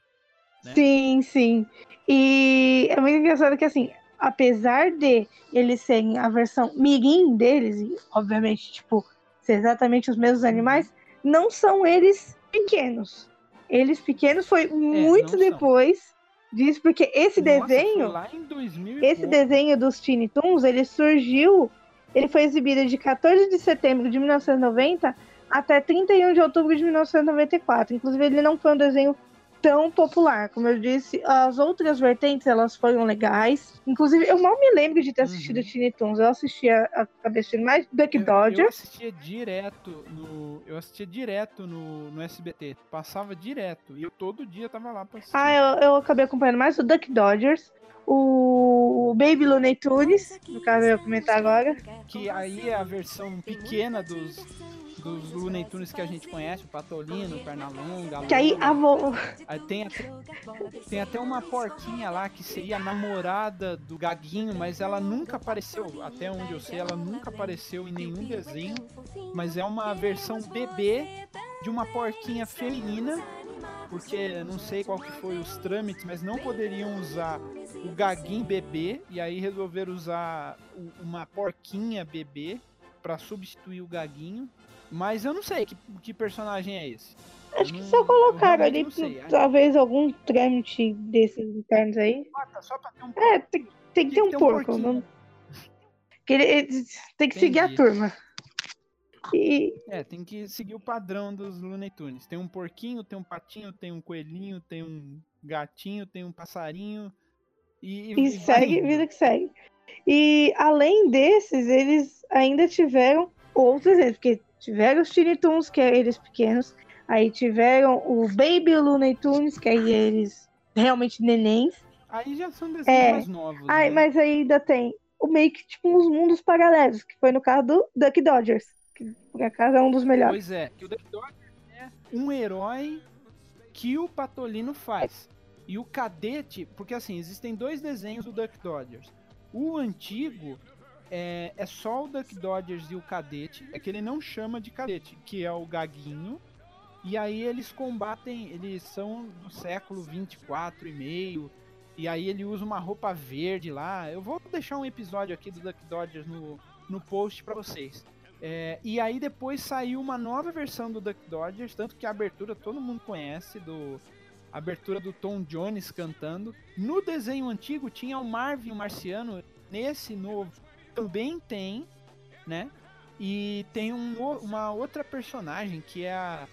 né? Sim, sim. E é muito engraçado que, assim, apesar de eles serem a versão mirim deles, e obviamente, tipo, ser exatamente os mesmos animais, não são eles pequenos. Eles pequenos foi muito É, são. depois disso, porque esse Nossa, desenho, lá em 2000 esse pouco. desenho dos Tiny Toons, ele surgiu, ele foi exibido de 14 de setembro de 1990 até 31 de outubro de 1994. Inclusive, ele não foi um desenho tão popular. Como eu disse, as outras vertentes, elas foram legais. Inclusive, eu mal me lembro de ter assistido Uhum. Tiny Toons. Eu assistia, acabei assistindo mais Duck Eu- Eu, Dodgers. assistia direto no. Eu assistia direto no, no SBT. Passava direto. E eu todo dia tava lá pra assistir. Ah, eu, eu acabei acompanhando mais o Duck Dodgers. O Baby Looney Tunes, no caso eu ia comentar agora. Que aí é a versão pequena dos, dos Looney Tunes que a gente conhece, o Patolino, o Pernalonga. Que aí Lola. a vo... Aí tem até, tem até uma porquinha lá que seria a namorada do Gaguinho, mas ela nunca apareceu, até onde eu sei, ela nunca apareceu em nenhum desenho. Mas é uma versão bebê de uma porquinha feminina, porque não sei qual que foi os trâmites, mas não poderiam usar o Gaguinho bebê, e aí resolveram usar uma porquinha bebê para substituir o Gaguinho. Mas eu não sei que, que personagem é esse. Acho que só colocaram ali, talvez algum trâmite desses internos aí. Ah, tá, só pra ter um É, tem, tem que ter um porco. porquinho. Não... Que ele, ele tem que seguir a Entendi. turma. E É, tem que seguir o padrão dos Looney Tunes. Tem um porquinho, tem um patinho, tem um coelhinho, tem um gatinho, tem um passarinho. E, E vai segue, vida que segue. E além desses, eles ainda tiveram outros porque tiveram os Tiny Toons, que é eles pequenos, aí tiveram o Baby Looney Tunes, que aí eles realmente nenéns. Aí já são desenhos É. mais novos. Ai, né? mas aí ainda tem o meio que tipo uns mundos paralelos, que foi no caso do Duck Dodgers, que por acaso é um dos melhores. Pois é, que o Duck Dodgers é um herói que o Patolino faz. E o Cadete, porque assim, existem dois desenhos do Duck Dodgers. O antigo é, é só o Duck Dodgers e o Cadete, é que ele não chama de Cadete, que é o Gaguinho. E aí eles combatem, eles são do século 24 e meio. E aí ele usa uma roupa verde lá. Eu vou deixar um episódio aqui do Duck Dodgers no, no post pra vocês. É, e aí depois saiu uma nova versão do Duck Dodgers, tanto que a abertura todo mundo conhece, do a abertura do Tom Jones cantando. No desenho antigo tinha o Marvin o Marciano, nesse novo também tem, né? E tem um, uma outra personagem que é a.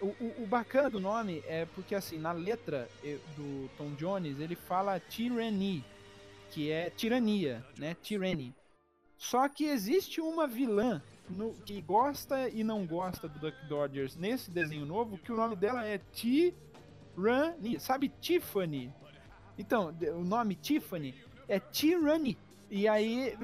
O, o, bacana do nome é porque, assim, na letra eh, do Tom Jones, ele fala tyranny, que é tirania, né? Tyranny. Só que existe uma vilã no, que gosta e não gosta do Duck Dodgers nesse desenho novo, que o nome dela é Tyranny. Sabe Tiffany? Então, o nome Tiffany é Tyranny. E aí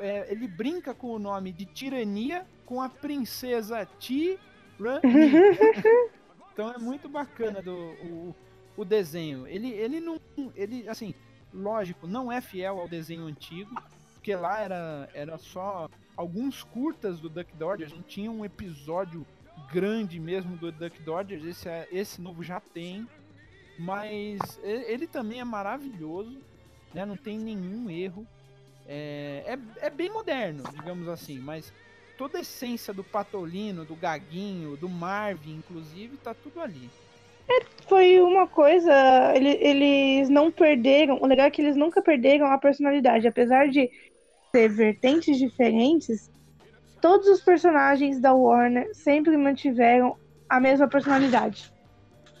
é, ele brinca com o nome de tirania com a princesa Tirania. então é muito bacana do, o, o desenho. Ele, ele não. Ele, assim, lógico, não é fiel ao desenho antigo, porque lá era, era só alguns curtas do Duck Dodgers, não tinha um episódio grande mesmo do Duck Dodgers, esse, é, esse novo já tem, mas ele também é maravilhoso, né? não tem nenhum erro. É, é, é, bem moderno, digamos assim, mas toda a essência do Patolino, do Gaguinho, do Marvin, inclusive, tá tudo ali. É, foi uma coisa, ele, eles não perderam, o legal é que eles nunca perderam a personalidade, apesar de ter vertentes diferentes, todos os personagens da Warner sempre mantiveram a mesma personalidade.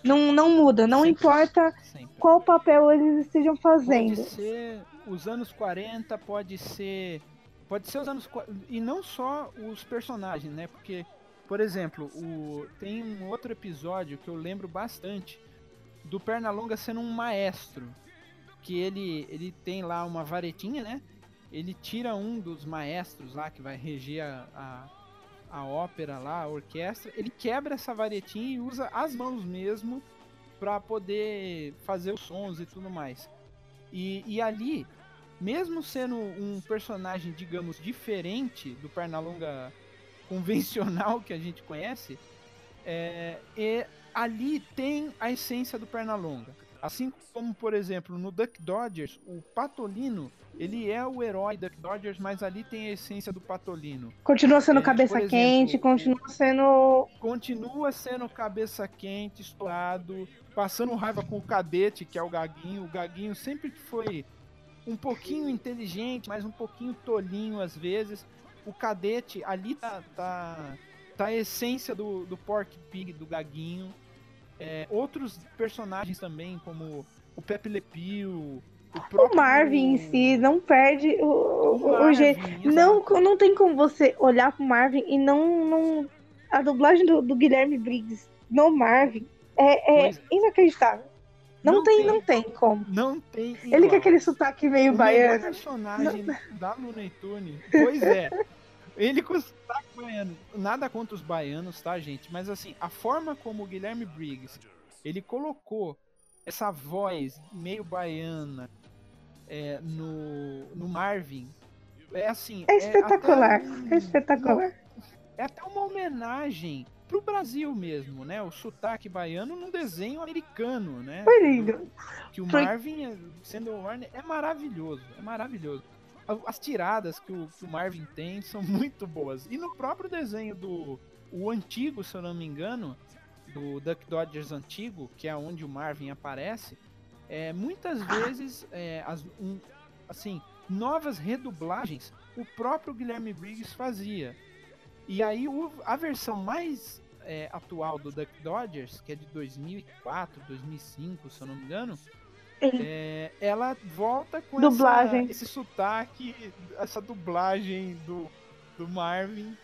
Não, não muda, não sempre, importa sempre. qual papel eles estejam fazendo. Pode ser os anos 40 pode ser. Pode ser os anos. E não só os personagens, né? Porque, por exemplo, o, tem um outro episódio que eu lembro bastante do Pernalonga sendo um maestro. Que ele, ele tem lá uma varetinha, né? Ele tira um dos maestros lá que vai reger a, a, a ópera lá, a orquestra. Ele quebra essa varetinha e usa as mãos mesmo para poder fazer os sons e tudo mais. E, e ali, mesmo sendo um personagem, digamos, diferente do Pernalonga convencional que a gente conhece, é, e ali tem a essência do Pernalonga. Assim como, por exemplo, no Duck Dodgers, o Patolino, ele é o herói Duck Dodgers, mas ali tem a essência do Patolino. Continua sendo é, cabeça exemplo, quente, continua sendo. Continua sendo cabeça quente, estourado, passando raiva com o cadete, que é o Gaguinho. O Gaguinho sempre foi um pouquinho inteligente, mas um pouquinho tolinho às vezes. O cadete, ali tá, tá, tá a essência do, do Pork Pig, do Gaguinho. É, outros personagens também, como o Pepe Le Pew, o, próprio... o Marvin em si não perde o, o, o jeito. Não, não tem como você olhar pro Marvin e não. não... A dublagem do, do Guilherme Briggs no Marvin é, é inacreditável. Não, não tem, tem, não tem como. Não tem. Igual. Ele com aquele sotaque meio o baiano. O personagem não. da Looney Tunes, pois é. Ele com sotaque baiano. Nada contra os baianos, tá, gente? Mas assim, a forma como o Guilherme Briggs ele colocou essa voz meio baiana é, no, no Marvin é assim. É espetacular. É, um, é espetacular. é até uma homenagem pro Brasil mesmo, né? O sotaque baiano num desenho americano, né? Foi lindo. Que o Marvin, sendo o Warner, é maravilhoso, é maravilhoso. As tiradas que o, que o, Marvin tem são muito boas. E no próprio desenho do o antigo, se eu não me engano, do Duck Dodgers antigo, que é onde o Marvin aparece, é, muitas vezes, é, as, um, assim, novas redublagens o próprio Guilherme Briggs fazia. E aí o, a versão mais é, atual do Duck Dodgers, que é de 2004, 2005, se eu não me engano, é, ela volta com dublagem. Essa, esse sotaque, essa dublagem do, do Marvin.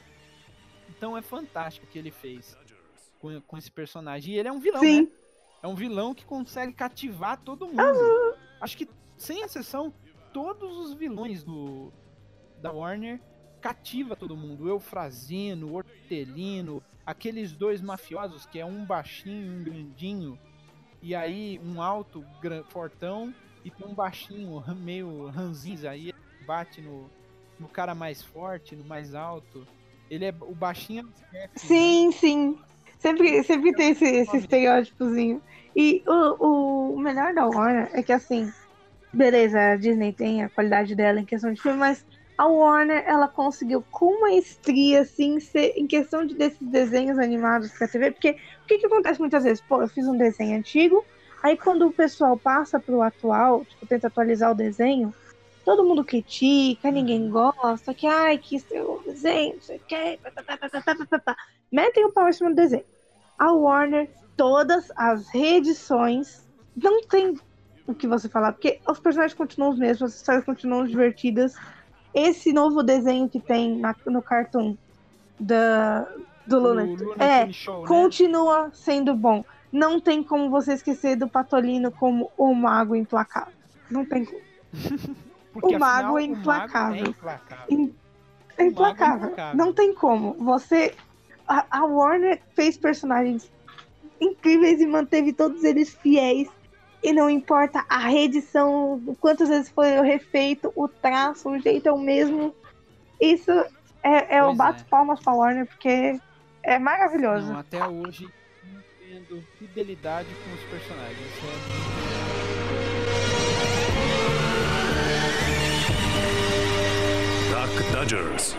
Então é fantástico o que ele fez com, com esse personagem. E ele é um vilão, Sim. né? É um vilão que consegue cativar todo mundo. Uhum. Acho que, sem exceção, todos os vilões do da Warner cativa todo mundo. O Eufrazino, o Hortelino, aqueles dois mafiosos que é um baixinho um grandinho, e aí um alto, fortão, e tem um baixinho, meio ranzinza, aí bate no, no cara mais forte, no mais alto. Ele é o baixinho. É sim, né? sim. Sempre, sempre tem esse, esse estereótipozinho. E o, o melhor da Warner é que assim, beleza, a Disney tem a qualidade dela em questão de filme, mas a Warner ela conseguiu com maestria assim ser em questão de desses desenhos animados para TV, porque o que, que acontece muitas vezes? Pô, eu fiz um desenho antigo, aí quando o pessoal passa pro atual, tipo, tenta atualizar o desenho, todo mundo critica, ninguém gosta, que ai, que seu desenho, não sei o que, metem o pau em cima do desenho. A Warner, todas as reedições, não tem o que você falar, porque os personagens continuam os mesmos, as histórias continuam divertidas. Esse novo desenho que tem na, no cartoon da, do Luna, é, Show, né? continua sendo bom. Não tem como você esquecer do Patolino como o mago implacável. Não tem como. O mago afinal, é implacável. é implacável. É O mago é implacável. implacável. Não tem como. Você. A, a Warner fez personagens incríveis e manteve todos eles fiéis. E não importa a reedição, quantas vezes foi refeito, o traço, o jeito é o mesmo. Isso é, é o Pois bato é. palmas pra Warner, porque é maravilhoso. Não, até hoje, tendo fidelidade com os personagens. É Duck Dodgers.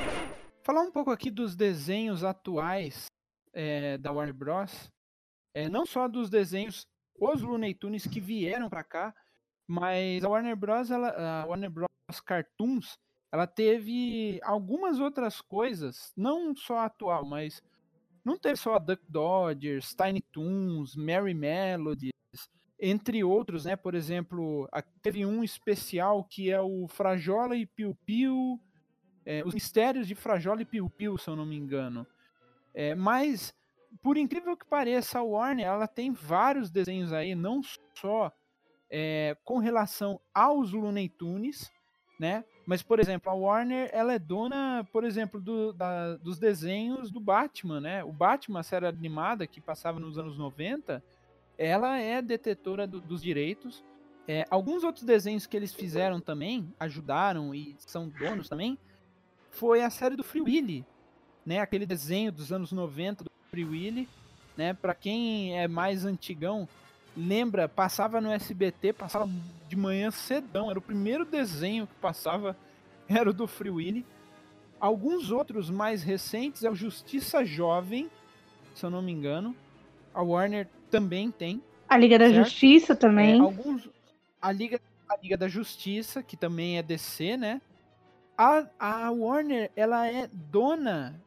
Falar um pouco aqui dos desenhos atuais é, da Warner Bros. É, não só dos desenhos, os Looney Tunes que vieram pra cá, mas a Warner Bros. Ela, a Warner Bros. Cartoons, ela teve algumas outras coisas, não só a atual, mas não teve só a Duck Dodgers, Tiny Toons, Merry Melodies, entre outros, né? Por exemplo, teve um especial que é o Frajola e Piu Piu, é, os mistérios de Frajola e Piu Piu, se eu não me engano. É, mas, por incrível que pareça, a Warner ela tem vários desenhos aí, não só é, com relação aos Looney Tunes, né? Mas, por exemplo, a Warner ela é dona, por exemplo, do- da- dos desenhos do Batman, né? O Batman, a série animada que passava nos anos 90, ela é detetora do- dos direitos. É, alguns outros desenhos que eles fizeram também, ajudaram e são donos também, foi a série do Free Willy, né? Aquele desenho dos anos 90 Free Willy, né? Para quem é mais antigão, lembra, passava no SBT, passava de manhã cedão, era o primeiro desenho que passava, era o do Free Willy. Alguns outros mais recentes é o Justiça Jovem, se eu não me engano. A Warner também tem. A Liga da Certo. Justiça É, também. alguns a Liga a Liga da Justiça, que também é DC, né? A, a Warner, ela é dona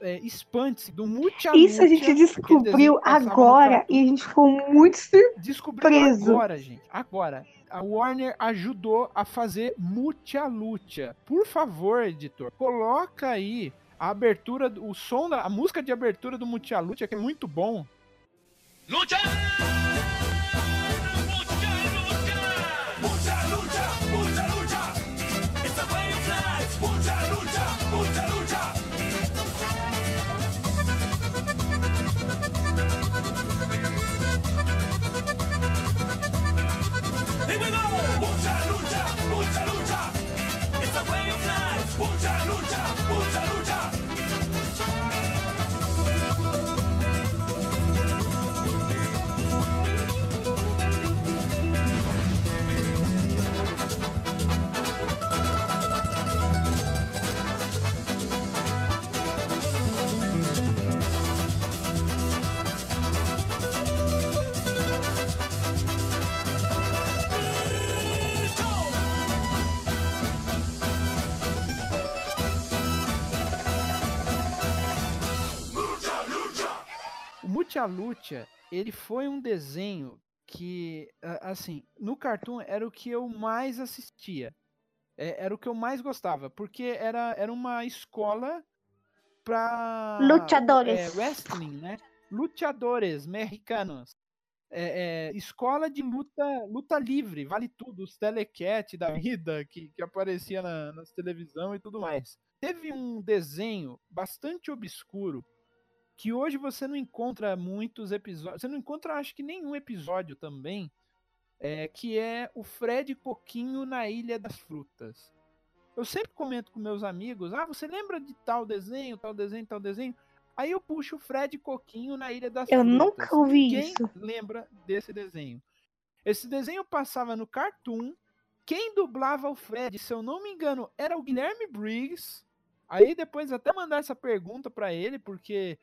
é, espante do Mucha Isso a gente descobriu agora e a gente ficou muito surpreso. Descobriu agora, gente. Agora. A Warner ajudou a fazer Mucha Lucha. Por favor, editor, coloca aí a abertura, do- o som da a música de abertura do Mucha Lucha, que é muito bom. Lucha! O Mucha Lucha, ele foi um desenho que, assim, no Cartoon era o que eu mais assistia. É, era o que eu mais gostava, porque era, era uma escola pra... Luchadores. É, wrestling, né? Luchadores mexicanos. É, é, escola de luta luta livre, vale tudo, os telecat da vida que, que aparecia na, nas televisão e tudo mais. Teve um desenho bastante obscuro que hoje você não encontra muitos episódios, você não encontra acho que nenhum episódio também, é, que é o Fred Coquinho na Ilha das Frutas. Eu sempre comento com meus amigos, ah, você lembra de tal desenho, tal desenho, tal desenho? Aí eu puxo o Fred Coquinho na Ilha das Eu Frutas. nunca ouvi Quem isso. lembra desse desenho? Esse desenho passava no Cartoon, quem dublava o Fred, se eu não me engano, era o Guilherme Briggs. Aí depois até mandar essa pergunta pra ele, porque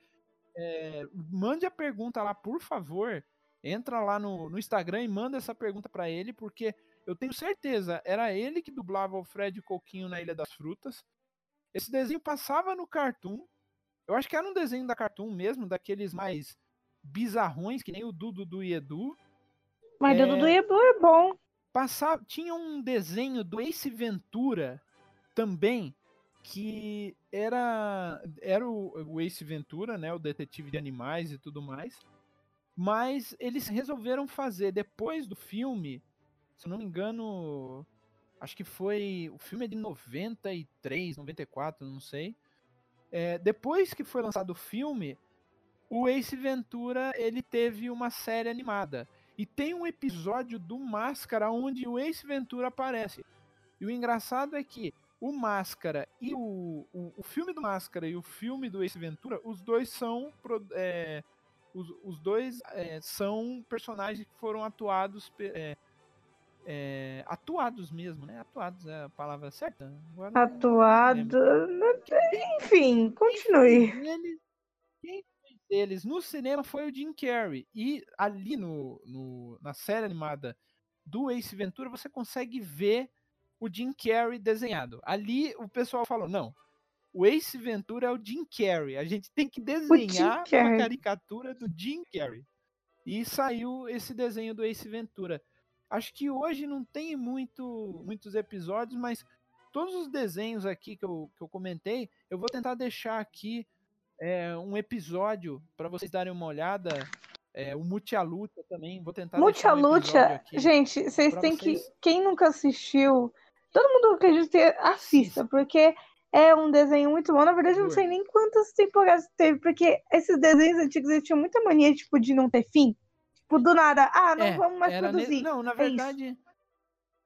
é, mande a pergunta lá, por favor. Entra lá no, no Instagram e manda essa pergunta pra ele, porque eu tenho certeza, era ele que dublava o Fred Coquinho na Ilha das Frutas. Esse desenho passava no Cartoon. Eu acho que era um desenho da Cartoon mesmo, daqueles mais bizarrões, que nem o Dudu do Edu. Mas É. do Dudu Edu é bom. Passava, tinha um desenho do Ace Ventura também, que era era o, Ace Ventura, né, o detetive de animais e tudo mais. Mas eles resolveram fazer depois do filme, se eu não me engano, acho que foi o filme é de 93, 94, não sei. É, depois que foi lançado o filme, o Ace Ventura ele teve uma série animada. E tem um episódio do Máscara onde o Ace Ventura aparece. E o engraçado é que o Máscara e o, o, o filme do Máscara e o filme do Ace Ventura, os dois são é, os, os dois é, são personagens que foram atuados é, é, atuados mesmo, né? Atuados é a palavra certa. Agora não- Atuado. Enfim, continue. eles, quem fez eles no cinema foi o Jim Carrey. E ali no, no- na série animada do Ace Ventura você consegue ver o Jim Carrey desenhado. Ali o pessoal falou: não, o Ace Ventura é o Jim Carrey. A gente tem que desenhar uma caricatura do Jim Carrey. E saiu esse desenho do Ace Ventura. Acho que hoje não tem muito, muitos episódios, mas todos os desenhos aqui que eu, que eu comentei, eu vou tentar deixar aqui é, um episódio para vocês darem uma olhada. É, o Luta também, vou tentar deixar um gente, vocês têm que. vocês. Quem nunca assistiu, todo mundo que assista, porque é um desenho muito bom. Na verdade, eu não sei nem quantas temporadas teve, porque esses desenhos antigos eles tinham muita mania tipo, de não ter fim. Tipo, do nada, ah, não É, vamos mais era ne- produzir. Não, na É verdade,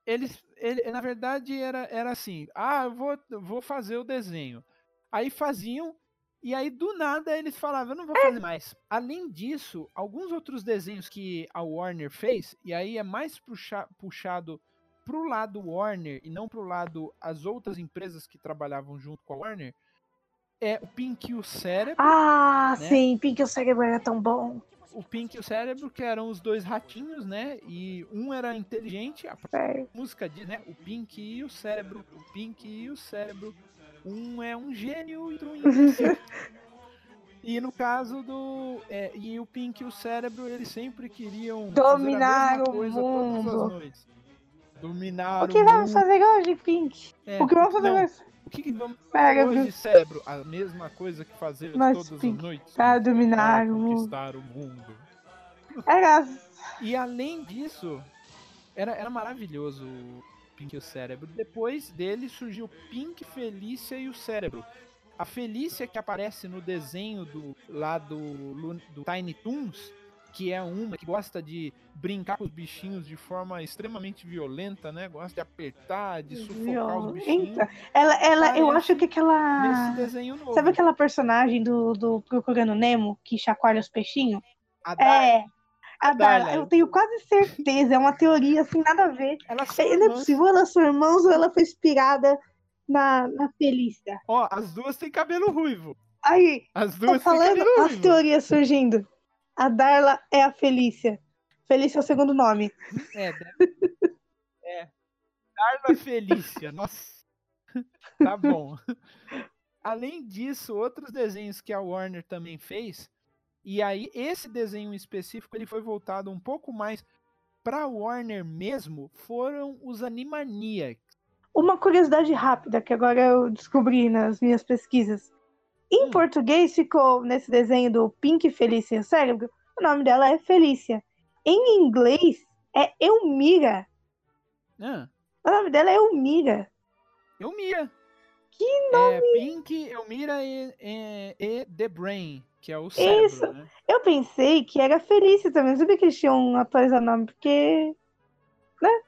eles, ele, na verdade era, era assim, ah, eu vou, vou fazer o desenho. Aí faziam e aí do nada eles falavam, eu não vou É. fazer mais. Além disso, alguns outros desenhos que a Warner fez e aí é mais puxa, puxado pro lado Warner e não pro lado as outras empresas que trabalhavam junto com a Warner, é o Pink e o Cérebro Ah, né? sim, Pink o Cérebro era tão bom. o Pink e o Cérebro, que eram os dois ratinhos, né? E um era inteligente, a É. música diz, né? O Pink e o Cérebro, o Pink e o Cérebro. Um é um gênio e outro um. E no caso do. é, e o Pink e o Cérebro, eles sempre queriam Dominar o coisa todas mundo. Dominar O que vamos fazer hoje, Pink? É, o que vamos fazer não, hoje? O que, que vamos Pega, fazer hoje, Cérebro? A mesma coisa que fazer todas Pink, as noites. Para dominar o mundo. conquistar o mundo. Era E além disso, era, era maravilhoso o Pink e o Cérebro. Depois dele surgiu Pink, Felícia e o Cérebro. A Felícia que aparece no desenho do lá do, do Tiny Toons, que é uma que gosta de brincar com os bichinhos de forma extremamente violenta, né? Gosta de apertar, de sufocar os bichinhos. Violenta. Ela, ela, eu acho que Nesse aquela. desenho novo. Sabe aquela personagem do, do Procurando Nemo que chacoalha os peixinhos? A É. A Darla, eu tenho quase certeza, é uma teoria assim, nada a ver. são É, não é possível, elas são irmãos ou ela foi inspirada na, na Felícia. Ó, as duas têm cabelo ruivo. Aí, As tô duas têm falando as teorias surgindo. A Darla é a Felícia. Felícia é o segundo nome. É, deve... é. Darla Felícia, nossa. Tá bom. Além disso, outros desenhos que a Warner também fez, e aí esse desenho em específico ele foi voltado um pouco mais pra Warner mesmo, foram os Animaniacs. Uma curiosidade rápida que agora eu descobri nas minhas pesquisas. Em Hum. português ficou nesse desenho do Pink Felícia e o Cérebro, o nome dela é Felícia. Em inglês é Elmira. Ah, O nome dela é Elmira. Elmira. Que É Pink, Elmira e, e, e The Brain, que é o cérebro, Isso. né? Eu pensei que era Felícia também. Não sabia que eles tinham atualizado o nome, porque.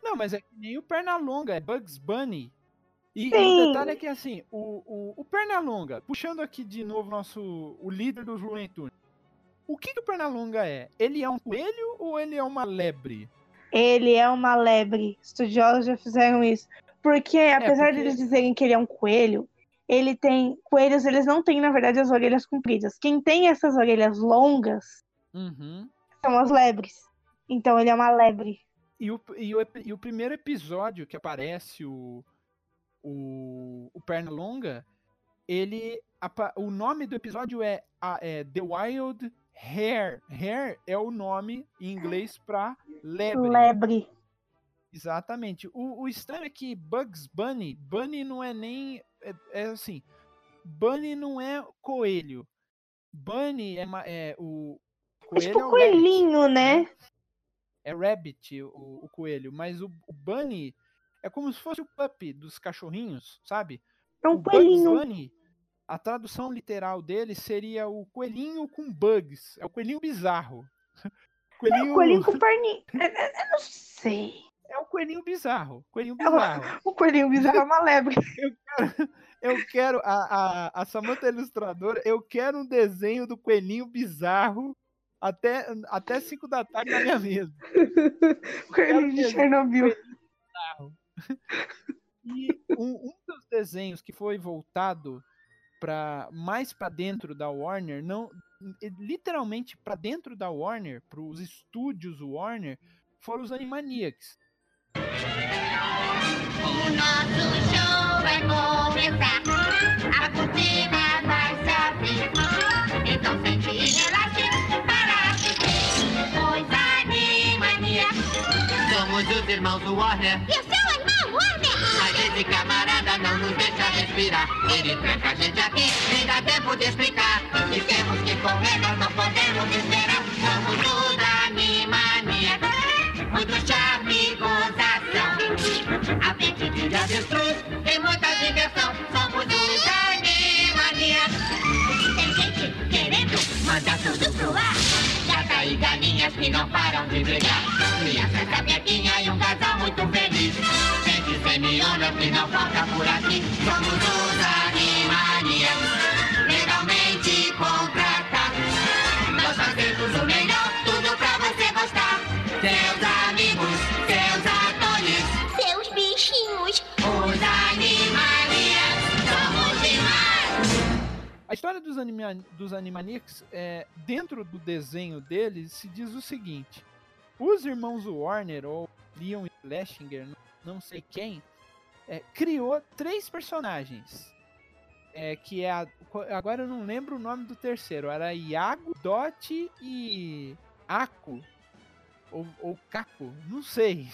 Não, mas é que nem o Pernalonga, é Bugs Bunny. E, e o detalhe é que assim, o, o, o Pernalonga, puxando aqui de novo nosso, o líder Looney Tunes, o que, que o Pernalonga é? Ele é um coelho ou ele é uma lebre? Ele é uma lebre. Estudiosos já fizeram isso. Porque, apesar porque- de eles dizerem que ele é um coelho, ele tem. Coelhos, eles não têm, na verdade, as orelhas compridas. Quem tem essas orelhas longas Uhum. são as lebres. Então ele é uma lebre. E o, e, o, e o primeiro episódio que aparece o, o, o Pernalonga, ele. apa- O nome do episódio é, a- é The Wild Hare. Hare é o nome em inglês pra lebre. Lebre. Exatamente. O, o estranho é que Bugs Bunny, Bunny não é nem. É, é assim. Bunny não é coelho. Bunny é, é o. É Coelho tipo é o rabbit, coelhinho, né? É rabbit o, o coelho, mas o, o bunny é como se fosse o puppy dos cachorrinhos, sabe? É o um coelhinho. Bugs Bunny, a tradução literal dele seria o coelhinho com bugs. É o coelhinho bizarro. É Coelhinho, um coelhinho com perninha. Eu, eu- eu não sei. É o coelhinho bizarro. Coelhinho É o- bizarro. O coelhinho bizarro é uma lebre. Eu quero, a, a, a Samantha ilustradora, eu quero um desenho do coelhinho bizarro até, até 5 da tarde na minha mesa. coelhinho de Chernobyl. E um, um dos desenhos que foi voltado para mais para dentro da Warner, não literalmente para dentro da Warner, para os estúdios Warner, foram os Animaniacs. O nosso show vai começar. A cortina vai se abrir. Então sente e relaxe para assistir os Animaniacs. Somos os irmãos Warner. E o seu? Mas esse camarada não nos deixa respirar. Ele tranca a gente aqui, nem dá tempo de explicar. E temos que correr, nós não podemos esperar. Somos os Animaniacs. Muito charme e gozação. Apetite de avestruz e muita diversão. Somos os Animaniacs. Tem gente querendo mandar tudo pro ar. Gata e galinhas que não param de brigar. Crianças da Pequinha e um casal muito feliz. Que não falta por aqui. Somos os Animaniacs. Legalmente contratados. Nós fazemos o melhor, tudo pra você gostar. Seus amigos, seus atores, seus bichinhos, os Animaniacs. Somos demais. A história dos, anima dos Animaniacs, é, dentro do desenho deles, se diz o seguinte: os irmãos Warner, ou Leon e Leshinger, não sei quem, é, criou três personagens. É, que é a, agora eu não lembro o nome do terceiro. Era Iago, Dot e Ako. Ou, ou Caco, não sei.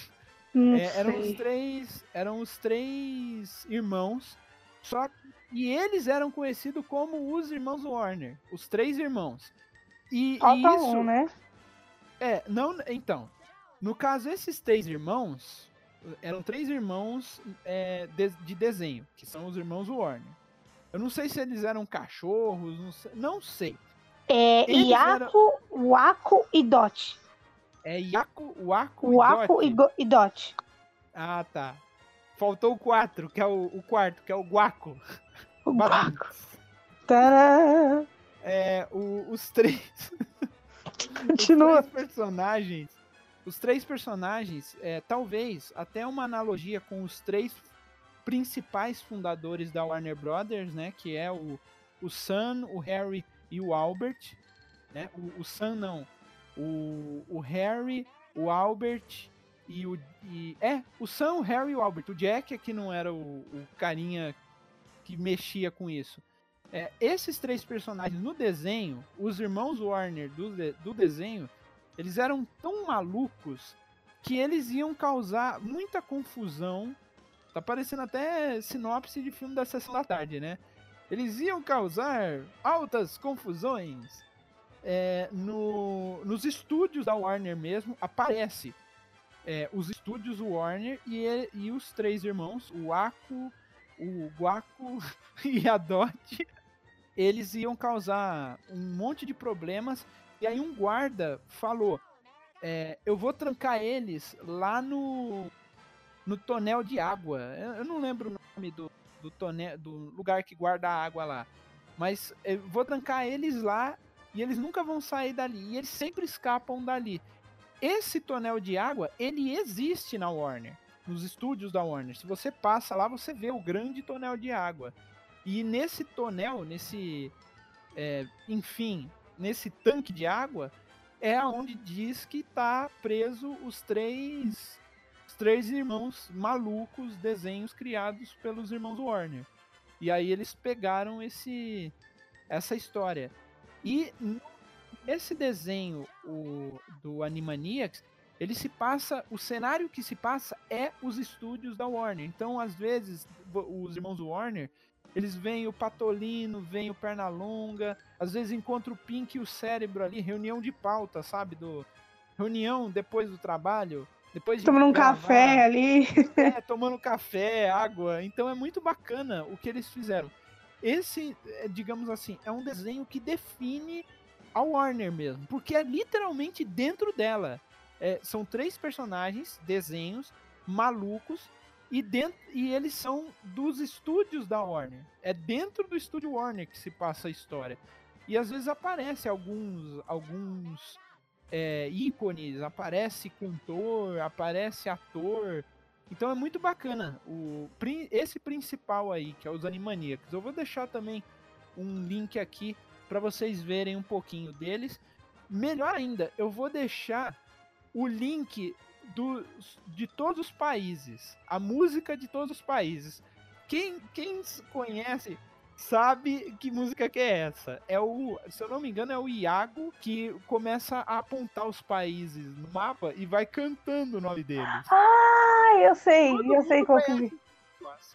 Não É, eram os sei. três, eram os três irmãos, só e eles eram conhecidos como os irmãos Warner, os três irmãos. E, e Falta isso um, né? é, não, então, no caso esses três irmãos eram três irmãos é, de, de desenho, que são os irmãos Warner. Eu não sei se eles eram cachorros, não sei, não sei. É Eles Iaco, Waco e Dot. É Yaku, Waku Waco e Dot. E Dot. Ah, tá. Faltou o quatro, que é o, o quarto, que é o Guaco. O. Waco. Tadã! É, o- os três. Continua. Os três personagens. Os três personagens, é, talvez até uma analogia com os três principais fundadores da Warner Brothers, né? Que é o, o Sam, o Harry e o Albert. Né? O, o Sam não. O, o Harry, o Albert e o. E, é, o Sam, o Harry e o Albert. O Jack é que não era o, o carinha que mexia com isso. É, esses três personagens no desenho, os irmãos Warner do, de- do desenho, eles eram tão malucos que eles iam causar muita confusão. Tá parecendo até sinopse de filme da sessão da tarde, né? Eles iam causar altas confusões. É, no, nos estúdios da Warner mesmo, aparece é, os estúdios Warner e, e- os três irmãos, o Ako, o Guaco e a Dot, eles iam causar um monte de problemas. E aí um guarda falou: é, eu vou trancar eles lá no no tonel de água. Eu, eu não lembro o nome do, do tonel, do lugar que guarda a água lá. Mas eu vou trancar eles lá e eles nunca vão sair dali. E eles sempre escapam dali. esse tonel de água, ele existe na Warner, nos estúdios da Warner. Se você passa lá, você vê o grande tonel de água. E nesse tonel, nesse, é, enfim, nesse tanque de água, é onde diz que tá preso os três, os três irmãos malucos, desenhos criados pelos irmãos Warner. E aí eles pegaram esse, essa história. E esse desenho o, do Animaniacs, ele se passa, o cenário que se passa é os estúdios da Warner. Então, às vezes, os irmãos Warner, eles veem o Patolino, veem o Pernalonga, às vezes encontram o Pink e o Cérebro ali, reunião de pauta, sabe? Do reunião depois do trabalho, depois de Tomando um gravar café ali. é, tomando café, água. Então é muito bacana o que eles fizeram. Esse, é, digamos assim, é um desenho que define a Warner mesmo, porque é literalmente dentro dela. É, são três personagens, desenhos, malucos, e, dentro, e eles são dos estúdios da Warner. É dentro do estúdio Warner que se passa a história. E às vezes aparece alguns, alguns é, ícones, aparece cantor, aparece ator. Então é muito bacana. O, esse principal aí, que é os Animaniacs. Eu vou deixar também um link aqui para vocês verem um pouquinho deles. Melhor ainda, eu vou deixar o link dos, de todos os países, a música de todos os países. Quem, quem conhece sabe que música que é essa. É o, se eu não me engano, é o Iago que começa a apontar os países no mapa e vai cantando o nome deles. Ah, eu sei, Todo eu sei qual que conhece.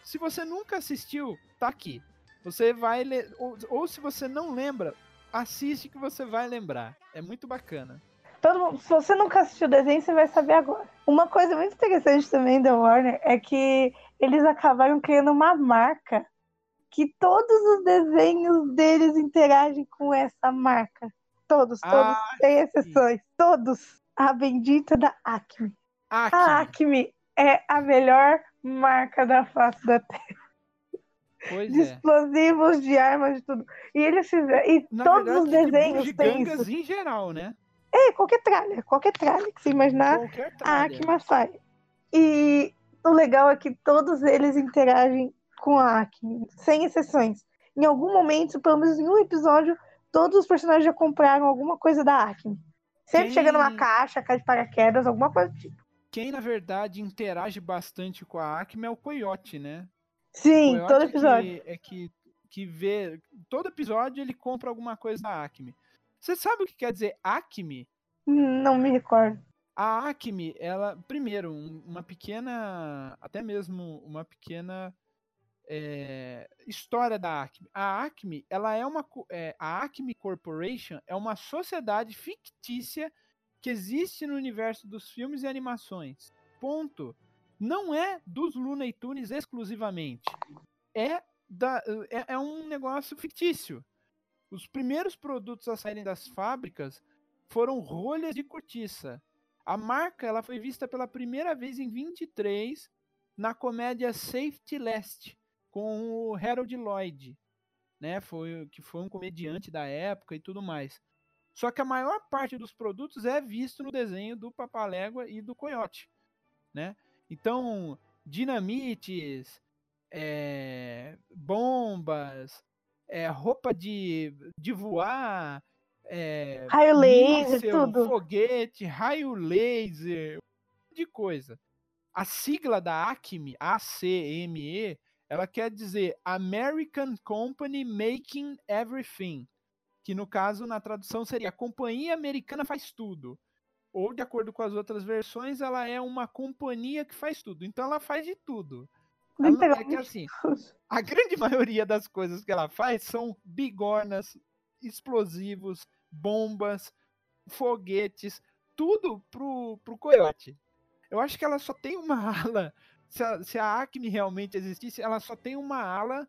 Se você nunca assistiu, tá aqui. Você vai ler. Ou, ou se você não lembra, assiste que você vai lembrar. É muito bacana. Todo se você nunca assistiu o desenho, você vai saber agora. Uma coisa muito interessante também da Warner é que eles acabaram criando uma marca que todos os desenhos deles interagem com essa marca. Todos, todos, Ah, sem exceções. Todos. A bendita da Acme. Aqui. A Acme é a melhor marca da face da Terra. pois De é. explosivos, de armas, de tudo. E eles fizeram. E Na todos os verdade, de desenhos têm bugigangas isso. em geral, né? É, qualquer tralha, qualquer tralha que você imaginar. A. Acme sai. E o legal é que todos eles interagem com a Acme, sem exceções. Em algum momento, pelo menos em um episódio, todos os personagens já compraram alguma coisa da Acme. Sempre Quem- chega numa caixa, cai de paraquedas, alguma coisa do tipo. Quem, na verdade, interage bastante com a Acme é o Coyote, né? Sim, todo é episódio. Que, é que, que vê. Todo episódio ele compra alguma coisa da Acme. Você sabe o que quer dizer Acme? Não me recordo. A Acme, ela, primeiro, um- uma pequena, até mesmo uma pequena é, história da Acme. A Acme, ela é uma, é, a Acme Corporation é uma sociedade fictícia que existe no universo dos filmes e animações. Ponto. Não é dos Looney Tunes exclusivamente. É, da, é, é um negócio fictício. Os primeiros produtos a saírem das fábricas foram rolhas de cortiça. A marca ela foi vista pela primeira vez em 23 na comédia Safety Last com o Harold Lloyd, né? Foi que foi um comediante da época e tudo mais. Só que a maior parte dos produtos é visto no desenho do Papalégua e do Coyote, né? Então, dinamites, é, bombas, é, roupa de, de voar, é, Raio laser, míssel, tudo. foguete, raio laser, um monte de coisa. A sigla da Acme, ACME, ela quer dizer American Company Making Everything, que no caso, na tradução, seria Companhia Americana Faz Tudo. Ou, de acordo com as outras versões, ela é uma companhia que faz tudo. Então, ela faz de tudo. É assim, a grande maioria das coisas que ela faz são bigornas, explosivos, bombas, foguetes, tudo pro, pro coiote. Eu acho que ela só tem uma ala. Se a, se a Acme realmente existisse, ela só tem uma ala.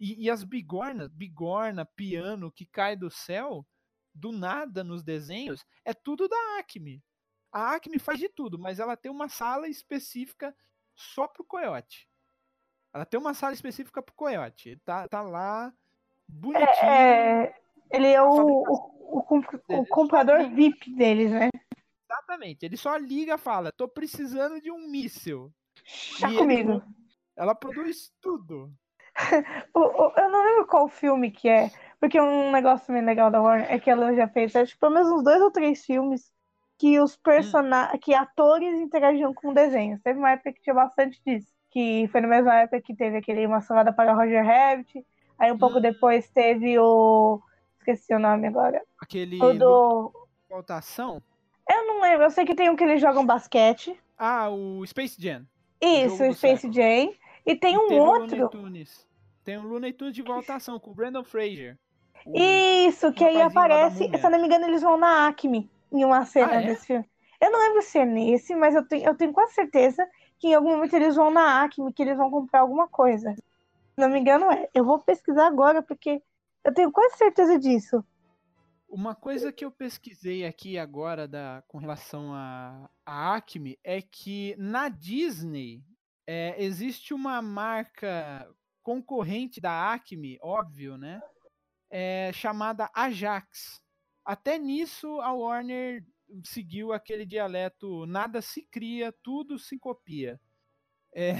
E, e as bigornas, bigorna, piano que cai do céu, do nada nos desenhos, é tudo da Acme. A Acme faz de tudo, mas ela tem uma sala específica só pro coiote. Ela tem uma sala específica pro coiote. Tá, tá lá, bonitinho. É, ele é o, o, o, comprador VIP deles, né? Exatamente. Ele só liga e fala: tô precisando de um míssil. Tá E ele- comigo. Ela produz tudo. Eu não lembro qual filme que é, porque um negócio bem legal da Warner é que ela já fez, acho que pelo menos uns dois ou três filmes que os personagens, que atores interagiam com desenhos. Teve uma época que tinha bastante disso, que foi na mesma época que teve aquele Uma Salada para Roger Rabbit, aí um pouco depois teve o... esqueci o nome agora. Aquele O do... Voltação. Eu não lembro, eu sei que tem um que eles jogam basquete. Ah, o Space Jam. Isso, o Space século. Jam. E tem E um outro. Tem o Looney Tunes de voltação com o Brandon Fraser. O- Isso, que aí aparece, se eu não me engano, eles vão na Acme em uma cena Ah, é? desse filme. Eu não lembro se é nesse, mas eu tenho, eu tenho quase certeza que em algum momento eles vão na Acme, que eles vão comprar alguma coisa. Se não me engano, é. Eu vou pesquisar agora, porque eu tenho quase certeza disso. Uma coisa que eu pesquisei aqui agora da, com relação a, a Acme é que na Disney é, existe uma marca concorrente da Acme, óbvio, né? É, chamada Ajax. Até nisso a Warner seguiu aquele dialeto nada se cria, tudo se copia. É,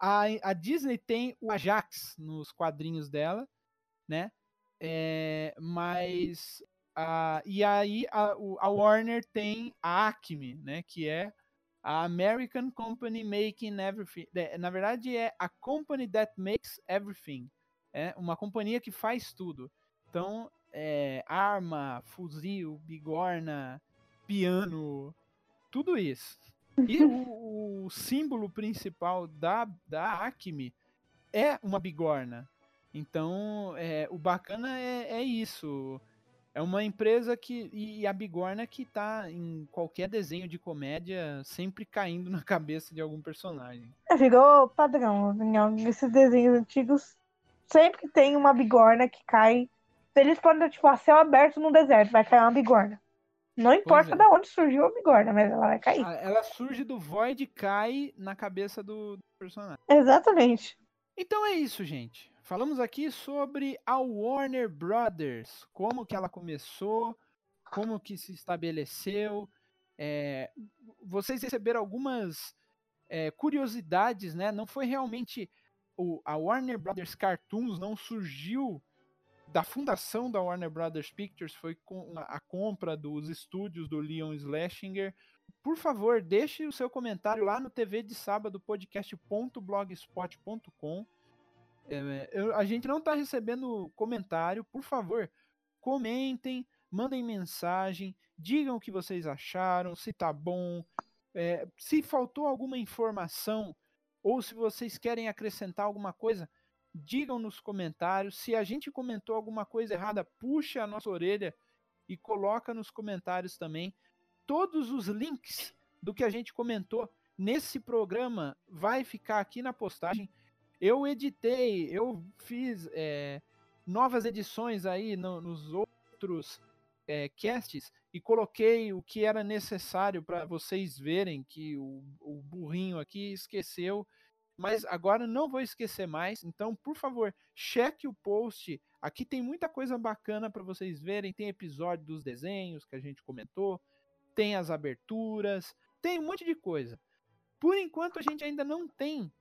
a, a Disney tem o Ajax nos quadrinhos dela, né? É, mas a, e aí a, a Warner tem a Acme, né? Que é a American Company Making Everything. É, Na verdade é a Company That Makes Everything. É uma companhia que faz tudo. Então, é, arma, fuzil, bigorna, piano, tudo isso. E o, o símbolo principal da, da Acme é uma bigorna. Então, é, o bacana é, é isso. É uma empresa que. E a bigorna que tá em qualquer desenho de comédia sempre caindo na cabeça de algum personagem. É, Virou padrão. Em esses desenhos antigos, sempre tem uma bigorna que cai. Eles podem tipo, a céu aberto no deserto, vai cair uma bigorna. Não importa é. de onde surgiu a bigorna, mas ela vai cair. Ah, Ela surge do void e cai na cabeça do, do personagem. Exatamente. Então é isso, gente. Falamos aqui sobre a Warner Brothers, como que ela começou, como que se estabeleceu. É, vocês receberam algumas é, curiosidades, né? Não foi realmente o, a Warner Brothers Cartoons não surgiu da fundação da Warner Brothers Pictures, foi com a, compra dos estúdios do Leon Schlesinger. Por favor, deixe o seu comentário lá no TV de sábado podcast.blogspot.com. É, a gente não está recebendo comentário, por favor, comentem, mandem mensagem, digam o que vocês acharam, se tá bom, é, se faltou alguma informação ou se vocês querem acrescentar alguma coisa, digam nos comentários. Se a gente comentou alguma coisa errada, puxa a nossa orelha e coloca nos comentários também. Todos os links do que a gente comentou nesse programa vai ficar aqui na postagem. Eu editei, eu fiz é, novas edições aí no- nos outros é, casts e coloquei o que era necessário para vocês verem que o, o burrinho aqui esqueceu. Mas agora não vou esquecer mais. Então, por favor, cheque o post. Aqui tem muita coisa bacana para vocês verem. Tem episódio dos desenhos que a gente comentou, tem as aberturas, tem um monte de coisa. Por enquanto, a gente ainda não tem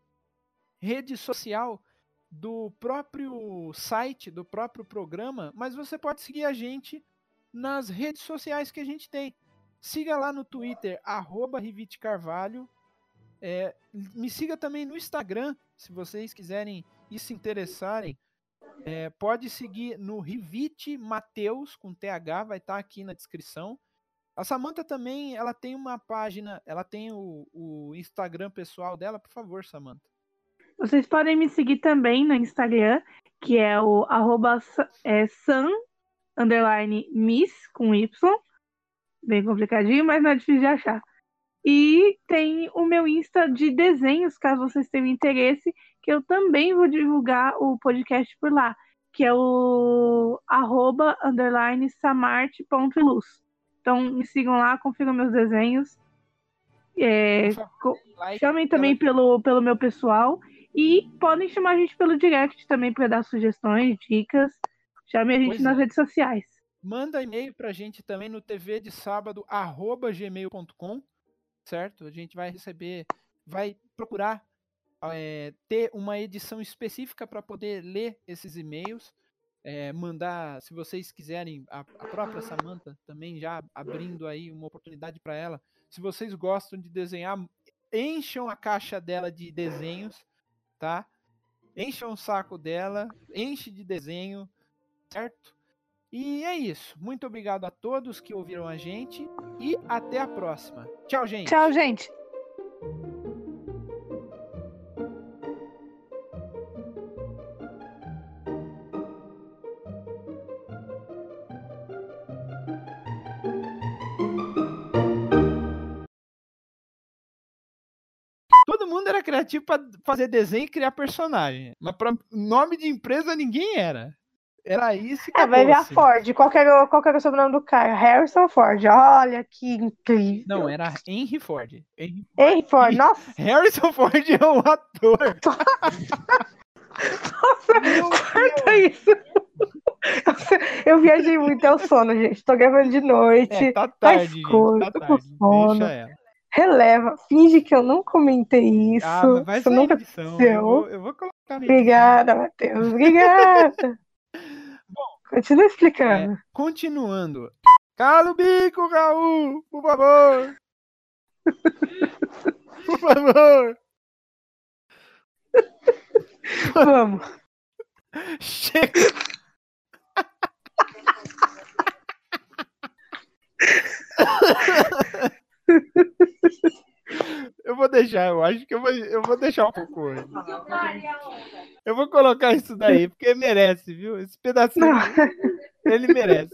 rede social do próprio site, do próprio programa, mas você pode seguir a gente nas redes sociais que a gente tem. Siga lá no Twitter, arroba Rivite Carvalho. É, me siga também no Instagram, se vocês quiserem e se interessarem. É, pode seguir no Rivite Mateus, com TH, vai estar aqui na descrição. A Samantha também, ela tem uma página, ela tem o, o Instagram pessoal dela, por favor, Samantha. Vocês podem me seguir também no Instagram, que é o arroba é, san, underline miss, com Y. Bem complicadinho, mas não é difícil de achar. E tem o meu Insta de desenhos, caso vocês tenham interesse, que eu também vou divulgar o podcast por lá, que é o arroba, underline samart.luz. Então me sigam lá, confiram meus desenhos. É, like, Chamem também pelo, pelo meu pessoal. E podem chamar a gente pelo direct também para dar sugestões, dicas. Chamem a gente Pois nas é. redes sociais. manda e-mail pra gente também no tv de sábado arroba gmail.com, certo? A gente vai receber, vai procurar é, ter uma edição específica para poder ler esses e-mails. É, mandar, se vocês quiserem, a, a própria Samantha também já abrindo aí uma oportunidade para ela. Se vocês gostam de desenhar, encham a caixa dela de desenhos, tá? Encham o saco dela, enche de desenho, certo? E é isso. Muito obrigado a todos que ouviram a gente e até a próxima. Tchau, gente. Tchau, gente. Todo mundo era criativo para fazer desenho e criar personagem. Mas para nome de empresa ninguém era. Era isso e É, vai ver a acabou-se. Ford. Qual que era, qual que era o sobrenome do cara? Harrison Ford. Olha que incrível. Não, era Henry Ford. Henry- Ei, Ford, nossa, Harrison Ford é um ator. corta isso. Eu viajei muito, é o sono, gente. Tô gravando de noite. É, tá Tá tarde, escuro, gente. Tá tô com tarde. sono. Deixa ela. Releva, finge que eu não comentei isso. Ah, mas vai isso nunca edição. Eu vou, eu vou colocar. Obrigada, Matheus. Obrigada. Continua explicando. É, continuando. Cala o bico, Raul, por favor. Por favor. Vamos. Chega. Eu vou deixar, eu acho que eu vou, eu vou deixar um pouco hoje. Eu vou colocar isso daí, porque merece, viu? Esse pedacinho, Não. ele merece.